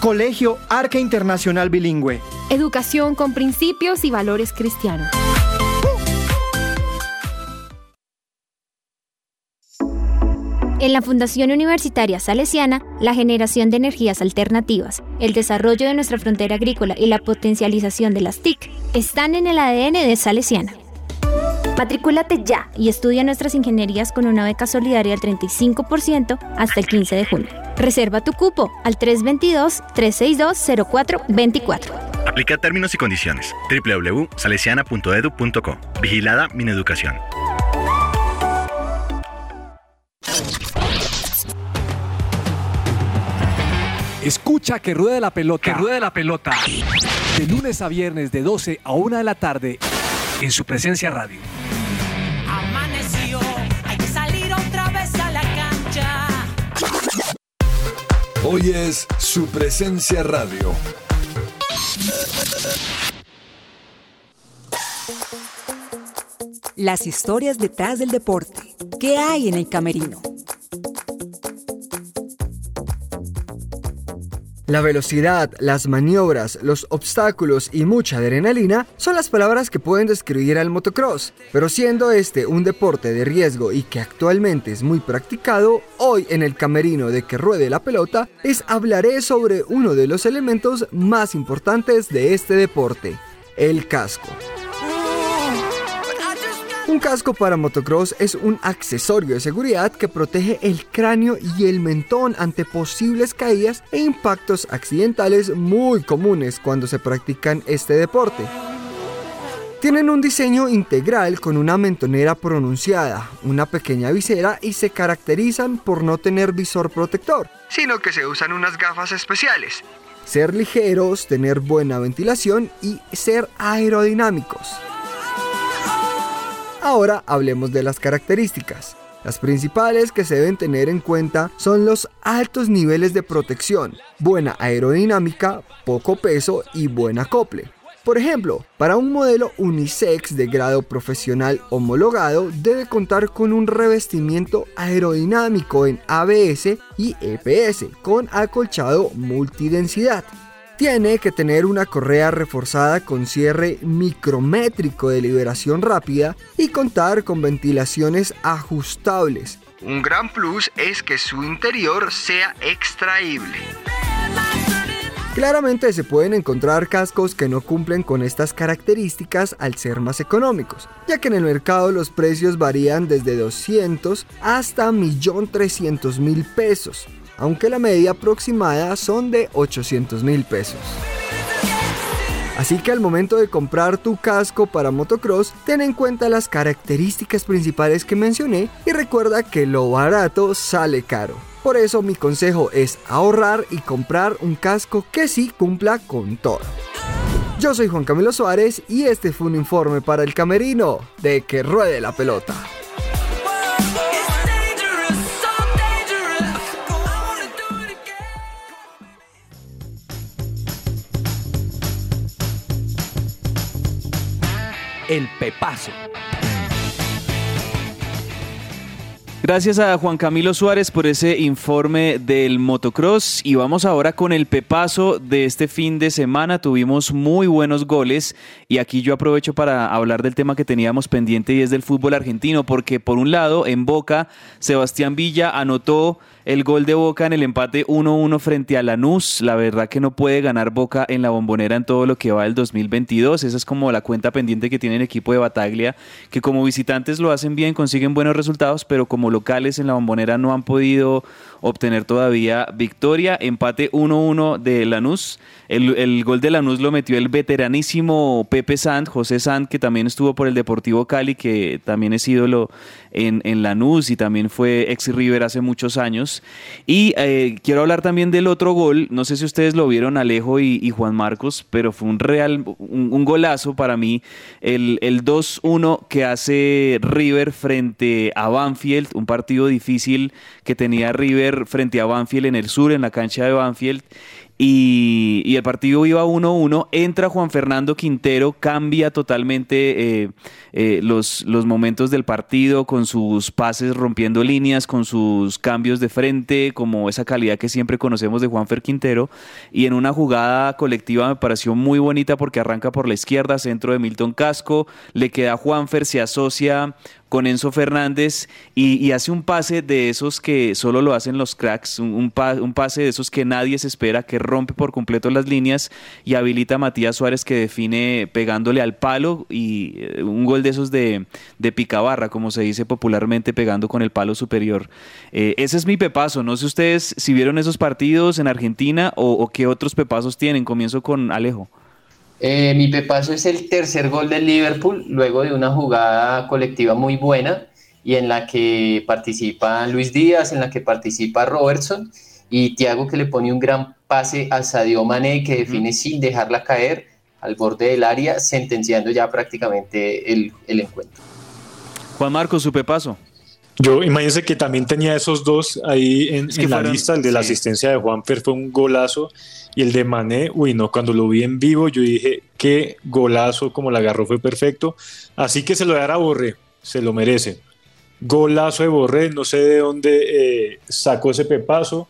Colegio Arca Internacional Bilingüe. Educación con principios y valores cristianos. En la Fundación Universitaria Salesiana, la generación de energías alternativas, el desarrollo de nuestra frontera agrícola y la potencialización de las TIC están en el ADN de Salesiana. Matricúlate ya y estudia nuestras ingenierías con una beca solidaria del 35% hasta el 15 de junio. Reserva tu cupo al 322-362-0424. Aplica términos y condiciones. www.salesiana.edu.co. Vigilada Mineducación. Escucha que ruede la pelota. Que ruede la pelota. De lunes a viernes de 12 a 1 de la tarde en su presencia radio. Hoy es su presencia radio. Las historias detrás del deporte. ¿Qué hay en el camerino? La velocidad, las maniobras, los obstáculos y mucha adrenalina son las palabras que pueden describir al motocross, pero siendo este un deporte de riesgo y que actualmente es muy practicado, hoy en el camerino de que ruede la pelota les hablaré sobre uno de los elementos más importantes de este deporte, el casco. Un casco para motocross es un accesorio de seguridad que protege el cráneo y el mentón ante posibles caídas e impactos accidentales muy comunes cuando se practican este deporte. Tienen un diseño integral con una mentonera pronunciada, una pequeña visera y se caracterizan por no tener visor protector, sino que se usan unas gafas especiales. Ser ligeros, tener buena ventilación y ser aerodinámicos. Ahora hablemos de las características. Las principales que se deben tener en cuenta son los altos niveles de protección, buena aerodinámica, poco peso y buen acople. Por ejemplo, para un modelo unisex de grado profesional homologado debe contar con un revestimiento aerodinámico en ABS y EPS con acolchado multidensidad. Tiene que tener una correa reforzada con cierre micrométrico de liberación rápida y contar con ventilaciones ajustables. Un gran plus es que su interior sea extraíble. Claramente se pueden encontrar cascos que no cumplen con estas características al ser más económicos, ya que en el mercado los precios varían desde 200 hasta 1.300.000 pesos, aunque la media aproximada son de 800 mil pesos. Así que al momento de comprar tu casco para motocross, ten en cuenta las características principales que mencioné y recuerda que lo barato sale caro. Por eso mi consejo es ahorrar y comprar un casco que sí cumpla con todo. Yo soy Juan Camilo Suárez y este fue un informe para el camerino de que ruede la pelota. El Pepazo. Gracias a Juan Camilo Suárez por ese informe del motocross y vamos ahora con el pepazo de este fin de semana. Tuvimos muy buenos goles y aquí yo aprovecho para hablar del tema que teníamos pendiente y es del fútbol argentino porque por un lado en Boca Sebastián Villa anotó el gol de Boca en el empate 1-1 frente a Lanús. La verdad que no puede ganar Boca en la bombonera en todo lo que va del 2022. Esa es como la cuenta pendiente que tiene el equipo de Bataglia, que como visitantes lo hacen bien, consiguen buenos resultados, pero como locales en la bombonera no han podido obtener todavía victoria. Empate 1-1 de Lanús. El, el, gol de Lanús lo metió el veteranísimo Pepe Sant, José Sant, que también estuvo por el Deportivo Cali, que también es ídolo en, en Lanús y también fue ex River hace muchos años. Y eh, quiero hablar también del otro gol. No sé si ustedes lo vieron, Alejo y, y Juan Marcos, pero fue un real, un, un golazo para mí. El, el 2-1 que hace River frente a Banfield, un partido difícil que tenía River frente a Banfield en el sur, en la cancha de Banfield. Y, el partido iba 1-1, entra Juan Fernando Quintero, cambia totalmente eh, eh, los, los momentos del partido con sus pases rompiendo líneas, con sus cambios de frente, como esa calidad que siempre conocemos de Juanfer Quintero. Y en una jugada colectiva me pareció muy bonita porque arranca por la izquierda, centro de Milton Casco, le queda a Juanfer, se asocia con Enzo Fernández y, y hace un pase de esos que solo lo hacen los cracks, un, un pa- un pase de esos que nadie se espera, que rompe por completo las líneas y habilita a Matías Suárez que define pegándole al palo y eh, un gol de esos de, de picabarra, como se dice popularmente, pegando con el palo superior. Eh, ese es mi pepazo, no sé ustedes si vieron esos partidos en Argentina o, o qué otros pepazos tienen, comienzo con Alejo. Eh, mi pepazo es el tercer gol del Liverpool, luego de una jugada colectiva muy buena y en la que participa Luis Díaz, en la que participa Robertson y Thiago que le pone un gran pase a Sadio Mané que define sin dejarla caer al borde del área, sentenciando ya prácticamente el, el encuentro. Juan Marcos, su pepazo. Yo imagínense que también tenía esos dos ahí en, Es que en la lista. El de la asistencia de Juanfer fue un golazo. Y el de Mané, uy, no, cuando lo vi en vivo, yo dije, qué golazo, como la agarró, fue perfecto. Así que se lo dará a Borré, se lo merece. Golazo de Borré, no sé de dónde eh, sacó ese pepazo,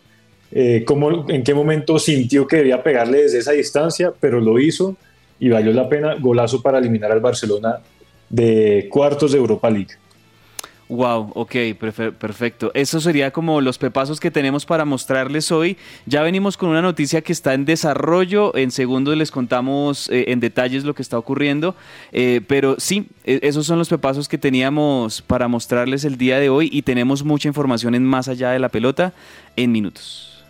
eh, cómo, en qué momento sintió que debía pegarle desde esa distancia, pero lo hizo y valió la pena. Golazo para eliminar al Barcelona de cuartos de Europa League. Wow, ok, perfe- perfecto. Eso sería como los pepazos que tenemos para mostrarles hoy. Ya venimos con una noticia que está en desarrollo. En segundos les contamos eh, en detalles lo que está ocurriendo. Eh, pero sí, e- esos son los pepazos que teníamos para mostrarles el día de hoy y tenemos mucha información en Más allá de la pelota en minutos.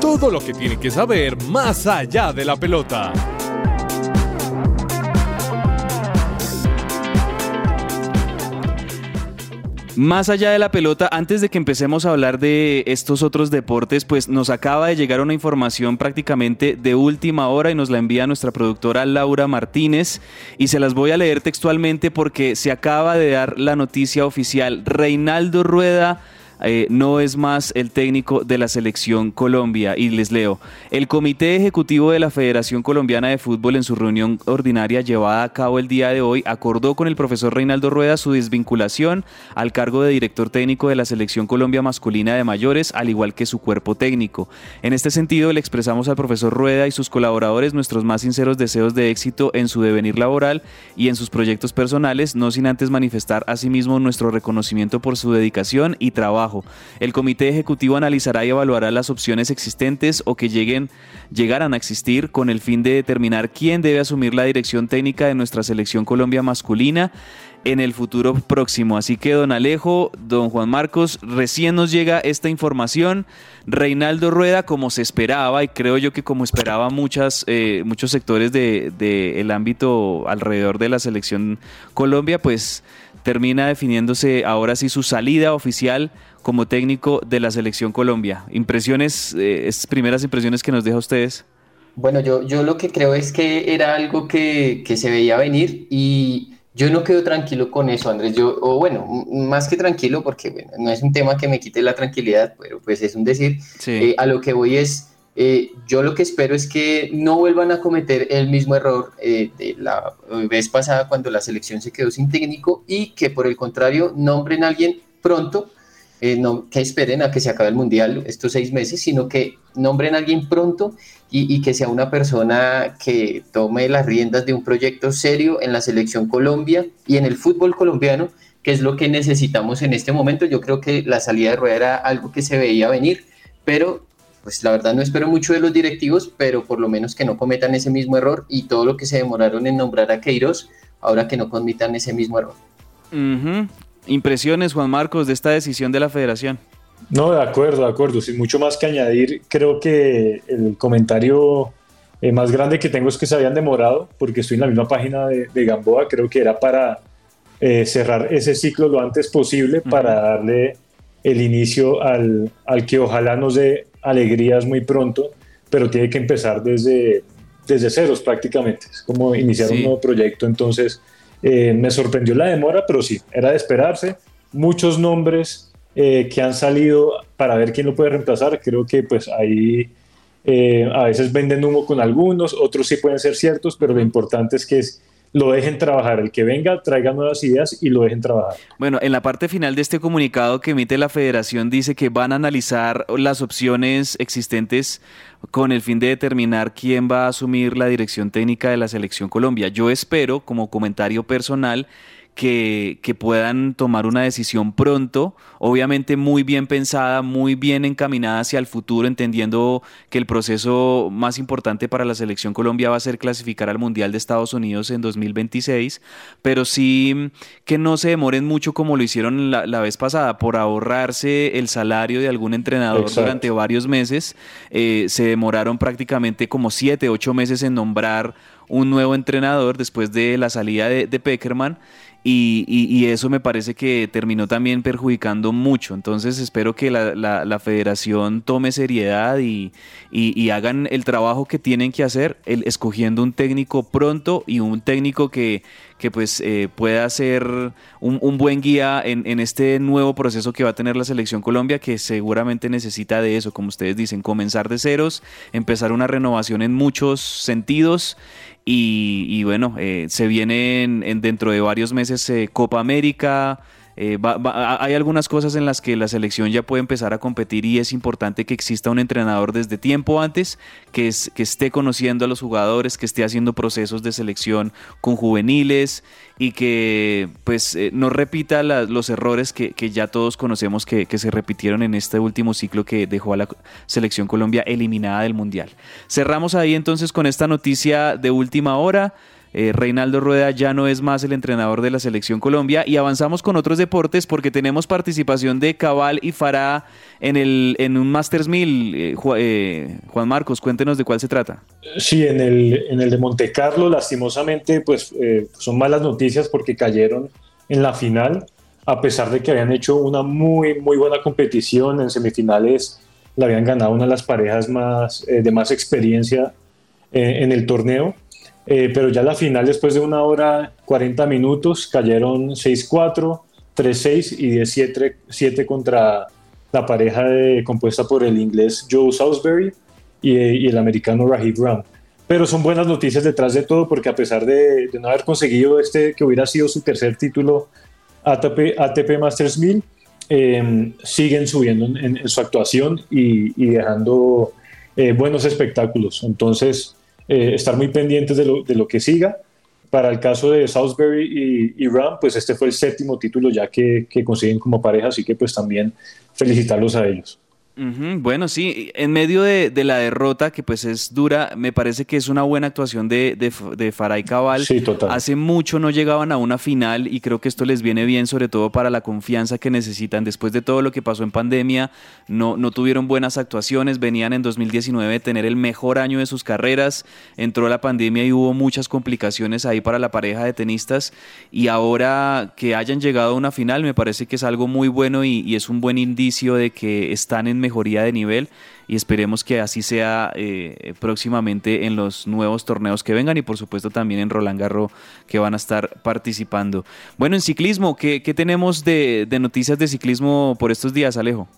Todo lo que tiene que saber más allá de la pelota. Más allá de la pelota, antes de que empecemos a hablar de estos otros deportes, pues nos acaba de llegar una información prácticamente de última hora y nos la envía nuestra productora Laura Martínez y se las voy a leer textualmente porque se acaba de dar la noticia oficial. Reinaldo Rueda eh, no es más el técnico de la selección Colombia. Y les leo, el Comité Ejecutivo de la Federación Colombiana de Fútbol en su reunión ordinaria llevada a cabo el día de hoy acordó con el profesor Reinaldo Rueda su desvinculación al cargo de director técnico de la selección Colombia masculina de mayores, al igual que su cuerpo técnico. En este sentido, le expresamos al profesor Rueda y sus colaboradores nuestros más sinceros deseos de éxito en su devenir laboral y en sus proyectos personales, no sin antes manifestar asimismo nuestro reconocimiento por su dedicación y trabajo. El comité ejecutivo analizará y evaluará las opciones existentes o que lleguen, llegaran a existir con el fin de determinar quién debe asumir la dirección técnica de nuestra selección Colombia masculina en el futuro próximo. Así que don Alejo, don Juan Marcos, recién nos llega esta información. Reinaldo Rueda, como se esperaba, y creo yo que como esperaba muchas, eh, muchos sectores del de, el ámbito alrededor de la selección Colombia, pues termina definiéndose ahora sí su salida oficial como técnico de la selección Colombia. Impresiones, eh, estas primeras impresiones que nos deja a ustedes. Bueno, yo, yo lo que creo es que era algo que, que se veía venir y yo no quedo tranquilo con eso, Andrés. Yo, o bueno, más que tranquilo, porque bueno, no es un tema que me quite la tranquilidad, pero pues es un decir. Sí. Eh, a lo que voy es, eh, yo lo que espero es que no vuelvan a cometer el mismo error eh, de la vez pasada cuando la selección se quedó sin técnico y que por el contrario nombren a alguien pronto, eh, no que esperen a que se acabe el mundial estos seis meses, sino que nombren a alguien pronto y, y que sea una persona que tome las riendas de un proyecto serio en la selección Colombia y en el fútbol colombiano, que es lo que necesitamos en este momento. Yo creo que la salida de Rueda era algo que se veía venir, pero pues la verdad no espero mucho de los directivos, pero por lo menos que no cometan ese mismo error y todo lo que se demoraron en nombrar a Queiroz, ahora que no cometan ese mismo error. Impresiones, Juan Marcos, de esta decisión de la federación. No, de acuerdo, de acuerdo. Sin mucho más que añadir, creo que el comentario eh, más grande que tengo es que se habían demorado, porque estoy en la misma página de, de Gamboa, creo que era para eh, cerrar ese ciclo lo antes posible, para darle el inicio al, al que ojalá nos dé alegrías muy pronto, pero tiene que empezar desde, desde ceros prácticamente, es como iniciar un Sí. nuevo proyecto, entonces eh, me sorprendió la demora, pero sí, era de esperarse, muchos nombres eh, que han salido para ver quién lo puede reemplazar, creo que pues ahí eh, a veces venden humo con algunos, otros sí pueden ser ciertos, pero lo importante es que es- lo dejen trabajar, el que venga traiga nuevas ideas y lo dejen trabajar. Bueno, en la parte final de este comunicado que emite la federación dice que van a analizar las opciones existentes con el fin de determinar quién va a asumir la dirección técnica de la selección Colombia. Yo espero, como comentario personal, que, que puedan tomar una decisión pronto, obviamente muy bien pensada, muy bien encaminada hacia el futuro, entendiendo que el proceso más importante para la selección Colombia va a ser clasificar al Mundial de Estados Unidos en 2026, pero sí que no se demoren mucho como lo hicieron la, la vez pasada, por ahorrarse el salario de algún entrenador Exacto. durante varios meses, eh, se demoraron prácticamente como siete, ocho meses en nombrar un nuevo entrenador después de la salida de, de Peckerman. Y, y- y eso me parece que terminó también perjudicando mucho. Entonces espero que la, la- la federación tome seriedad y, y- hagan el trabajo que tienen que hacer, el, escogiendo un técnico pronto y un técnico que, que pues eh, pueda ser un, un buen guía en, en este nuevo proceso que va a tener la selección Colombia, que seguramente necesita de eso, como ustedes dicen, comenzar de ceros, empezar una renovación en muchos sentidos. Y, y bueno, eh, se viene en, en dentro de varios meses eh, Copa América. Eh, va- hay algunas cosas en las que la selección ya puede empezar a competir y es importante que exista un entrenador desde tiempo antes, que, es, que esté conociendo a los jugadores, que esté haciendo procesos de selección con juveniles y que pues eh, no repita los errores que, ya todos conocemos que se repitieron en este último ciclo que dejó a la selección Colombia eliminada del Mundial. Cerramos ahí entonces con esta noticia de última hora. Eh, Reinaldo Rueda ya no es más el entrenador de la selección Colombia y avanzamos con otros deportes porque tenemos participación de Cabal y Farah en, el, en un Masters 1000. Eh, eh, Juan Marcos, cuéntenos de cuál se trata. Sí, en el, en el de Monte Carlo, lastimosamente, pues son malas noticias porque cayeron en la final, a pesar de que habían hecho una muy, muy buena competición. En semifinales la habían ganado una de las parejas más, de más experiencia en el torneo. Eh, pero ya la final, después de una hora 40 minutos, cayeron 6-4, 3-6 y 10-7 contra la pareja de- compuesta por el inglés Joe Salisbury y, y el americano Raheem Brown. Pero son buenas noticias detrás de todo porque a pesar de, de no haber conseguido este que hubiera sido su tercer título ATP, ATP Masters 1000, eh, siguen subiendo en, en su actuación y, y dejando eh, buenos espectáculos. Entonces, eh, estar muy pendientes de lo, de lo que siga. Para el caso de Salisbury y, y Ram, pues este fue el séptimo título ya que, que consiguen como pareja, así que pues también felicitarlos a ellos. Ujú, Bueno, sí, en medio de, de la derrota, que pues es dura, me parece que es una buena actuación de, de, de Faray Cabal. Sí, total. Hace mucho no llegaban a una final y creo que esto les viene bien, sobre todo para la confianza que necesitan. Después de todo lo que pasó en pandemia, no, no tuvieron buenas actuaciones, venían en 2019 de tener el mejor año de sus carreras, entró la pandemia y hubo muchas complicaciones ahí para la pareja de tenistas y ahora que hayan llegado a una final me parece que es algo muy bueno y, y es un buen indicio de que están en mejoría de nivel y esperemos que así sea eh, próximamente en los nuevos torneos que vengan y por supuesto también en Roland Garros que van a estar participando. Bueno, en ciclismo, ¿qué, qué tenemos de, de noticias de ciclismo por estos días, Alejo?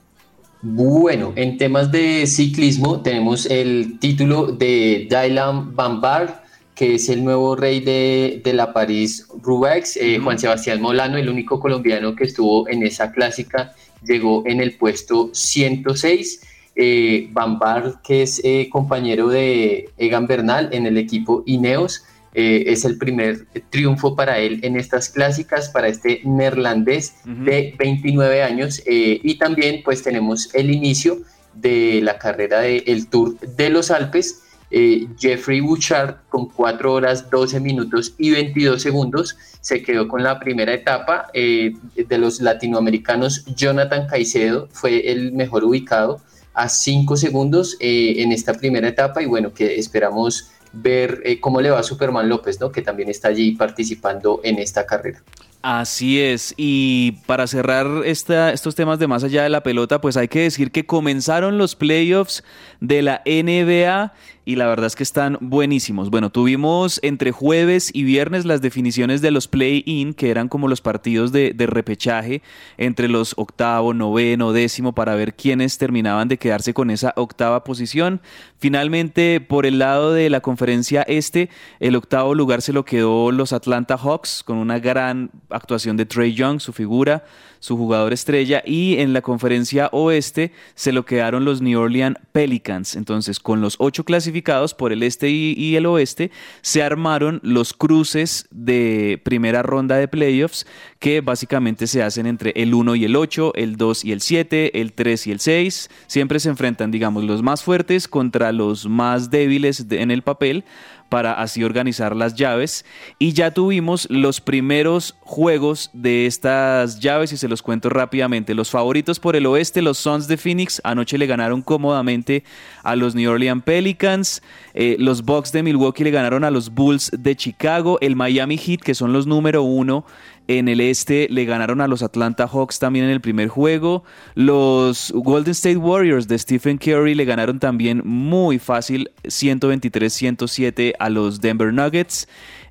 Bueno, en temas de ciclismo tenemos el título de Dylan Van Baarle, que es el nuevo rey de, de la París-Roubaix. Eh, Juan Sebastián Molano, el único colombiano que estuvo en esa clásica, llegó en el puesto 106. Eh, Van que es eh, compañero de Egan Bernal en el equipo Ineos, eh, es el primer triunfo para él en estas clásicas, para este neerlandés de 29 años. eh, y también pues tenemos el inicio de la carrera del Tour de los Alpes. Eh, Jeffrey Bouchard con 4 horas 12 minutos y 22 segundos se quedó con la primera etapa eh, de los latinoamericanos. Jonathan Caicedo fue el mejor ubicado a 5 segundos eh, en esta primera etapa y bueno, que esperamos ver cómo le va a Superman López, ¿no? que también está allí participando en esta carrera. Así es, y para cerrar esta, estos temas de más allá de la pelota, pues hay que decir que comenzaron los playoffs de la NBA y la verdad es que están buenísimos. Bueno, tuvimos entre jueves y viernes las definiciones de los play-in, que eran como los partidos de, repechaje entre los octavo, noveno, décimo, para ver quiénes terminaban de quedarse con esa octava posición. Finalmente, por el lado de la conferencia este, el octavo lugar se lo quedó los Atlanta Hawks, con una gran actuación de Trey Young, su figura su jugador estrella, y en la conferencia oeste se lo quedaron los New Orleans Pelicans. Entonces, con los ocho clasificados por el este y, el oeste, se armaron los cruces de primera ronda de playoffs que básicamente se hacen entre el 1 y el 8, el 2 y el 7, el 3 y el 6. Siempre se enfrentan, digamos, los más fuertes contra los más débiles en el papel para así organizar las llaves. Y ya tuvimos los primeros juegos de estas llaves y se los cuento rápidamente. Los favoritos por el oeste, los Suns de Phoenix, anoche le ganaron cómodamente a los New Orleans Pelicans. Eh, los Bucks de Milwaukee le ganaron a los Bulls de Chicago. El Miami Heat, que son los número uno en el este le ganaron a los Atlanta Hawks también en el primer juego. Los Golden State Warriors de Stephen Curry le ganaron también muy fácil 123-107 a los Denver Nuggets.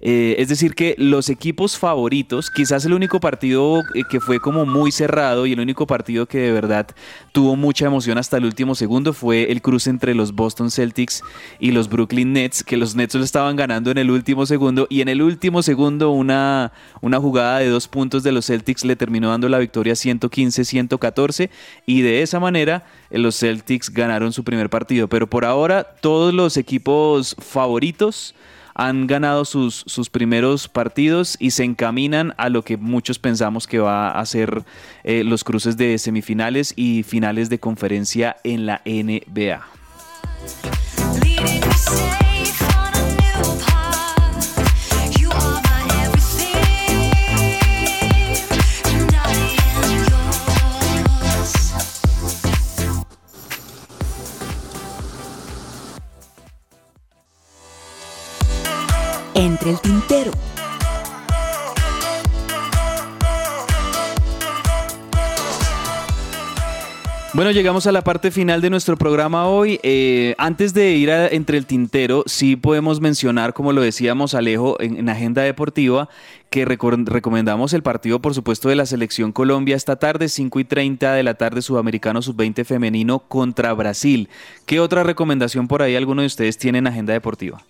Eh, es decir, que los equipos favoritos, quizás el único partido eh, que fue como muy cerrado y el único partido que de verdad tuvo mucha emoción hasta el último segundo fue el cruce entre los Boston Celtics y los Brooklyn Nets, que los Nets lo estaban ganando en el último segundo y en el último segundo una, una jugada de dos puntos de los Celtics le terminó dando la victoria 115-114 y de esa manera eh, los Celtics ganaron su primer partido. Pero por ahora todos los equipos favoritos han ganado sus, sus primeros partidos y se encaminan a lo que muchos pensamos que va a ser eh, los cruces de semifinales y finales de conferencia en la NBA. Entre el tintero. Bueno, llegamos a la parte final de nuestro programa hoy. Eh, antes de ir a, entre el tintero, sí podemos mencionar, como lo decíamos Alejo, en, en Agenda Deportiva, que recomendamos el partido, por supuesto, de la Selección Colombia esta tarde, 5 y 30 de la tarde, Sudamericano Sub-20 femenino contra Brasil. ¿Qué otra recomendación por ahí alguno de ustedes tiene en Agenda Deportiva?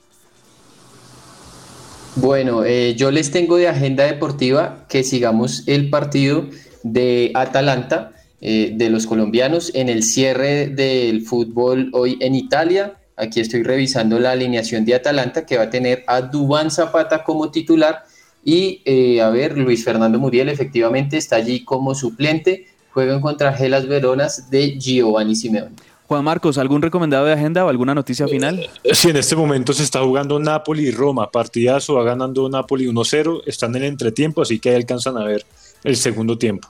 Bueno, eh, yo les tengo de agenda deportiva que sigamos el partido de Atalanta eh, de los colombianos en el cierre del fútbol hoy en Italia. Aquí estoy revisando la alineación de Atalanta que va a tener a Dubán Zapata como titular y eh, a ver, Luis Fernando Muriel efectivamente está allí como suplente. Juegan contra Gelas Veronas de Giovanni Simeone. Juan Marcos, ¿algún recomendado de agenda o alguna noticia final? Sí, en este momento se está jugando Napoli y Roma. Partidazo, va ganando Napoli 1-0. Están en el entretiempo, así que ahí alcanzan a ver el segundo tiempo.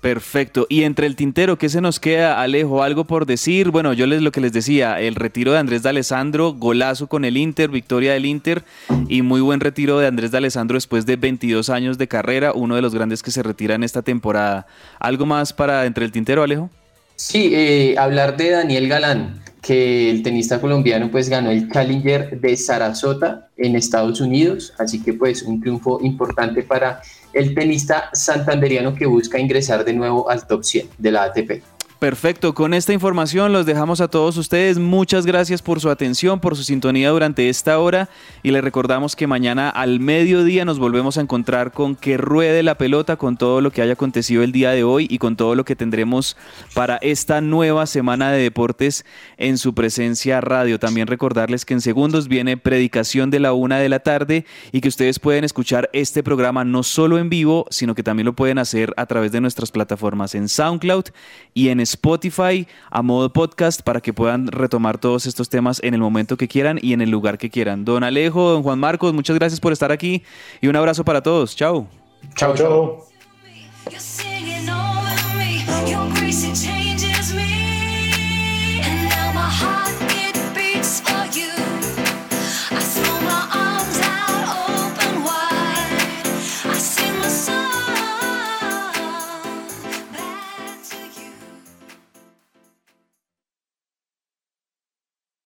Perfecto. Y entre el tintero, ¿qué se nos queda, Alejo? ¿Algo por decir? Bueno, yo les lo que les decía, el retiro de Andrés de Alessandro, golazo con el Inter, victoria del Inter y muy buen retiro de Andrés de Alessandro después de 22 años de carrera, uno de los grandes que se retira en esta temporada. ¿Algo más para entre el tintero, Alejo? Sí, eh, hablar de Daniel Galán, que el tenista colombiano pues ganó el Challenger de Sarasota en Estados Unidos, así que pues un triunfo importante para el tenista santanderiano que busca ingresar de nuevo al top 100 de la ATP. Perfecto, con esta información los dejamos a todos ustedes. Muchas gracias por su atención, por su sintonía durante esta hora y les recordamos que mañana al mediodía nos volvemos a encontrar con que ruede la pelota con todo lo que haya acontecido el día de hoy y con todo lo que tendremos para esta nueva semana de deportes en su presencia radio. También recordarles que en segundos viene predicación de la una de la tarde y que ustedes pueden escuchar este programa no solo en vivo, sino que también lo pueden hacer a través de nuestras plataformas en SoundCloud y en Spotify a modo podcast para que puedan retomar todos estos temas en el momento que quieran y en el lugar que quieran. Don Alejo, don Juan Marcos, muchas gracias por estar aquí y un abrazo para todos. Chao. Chao, chao.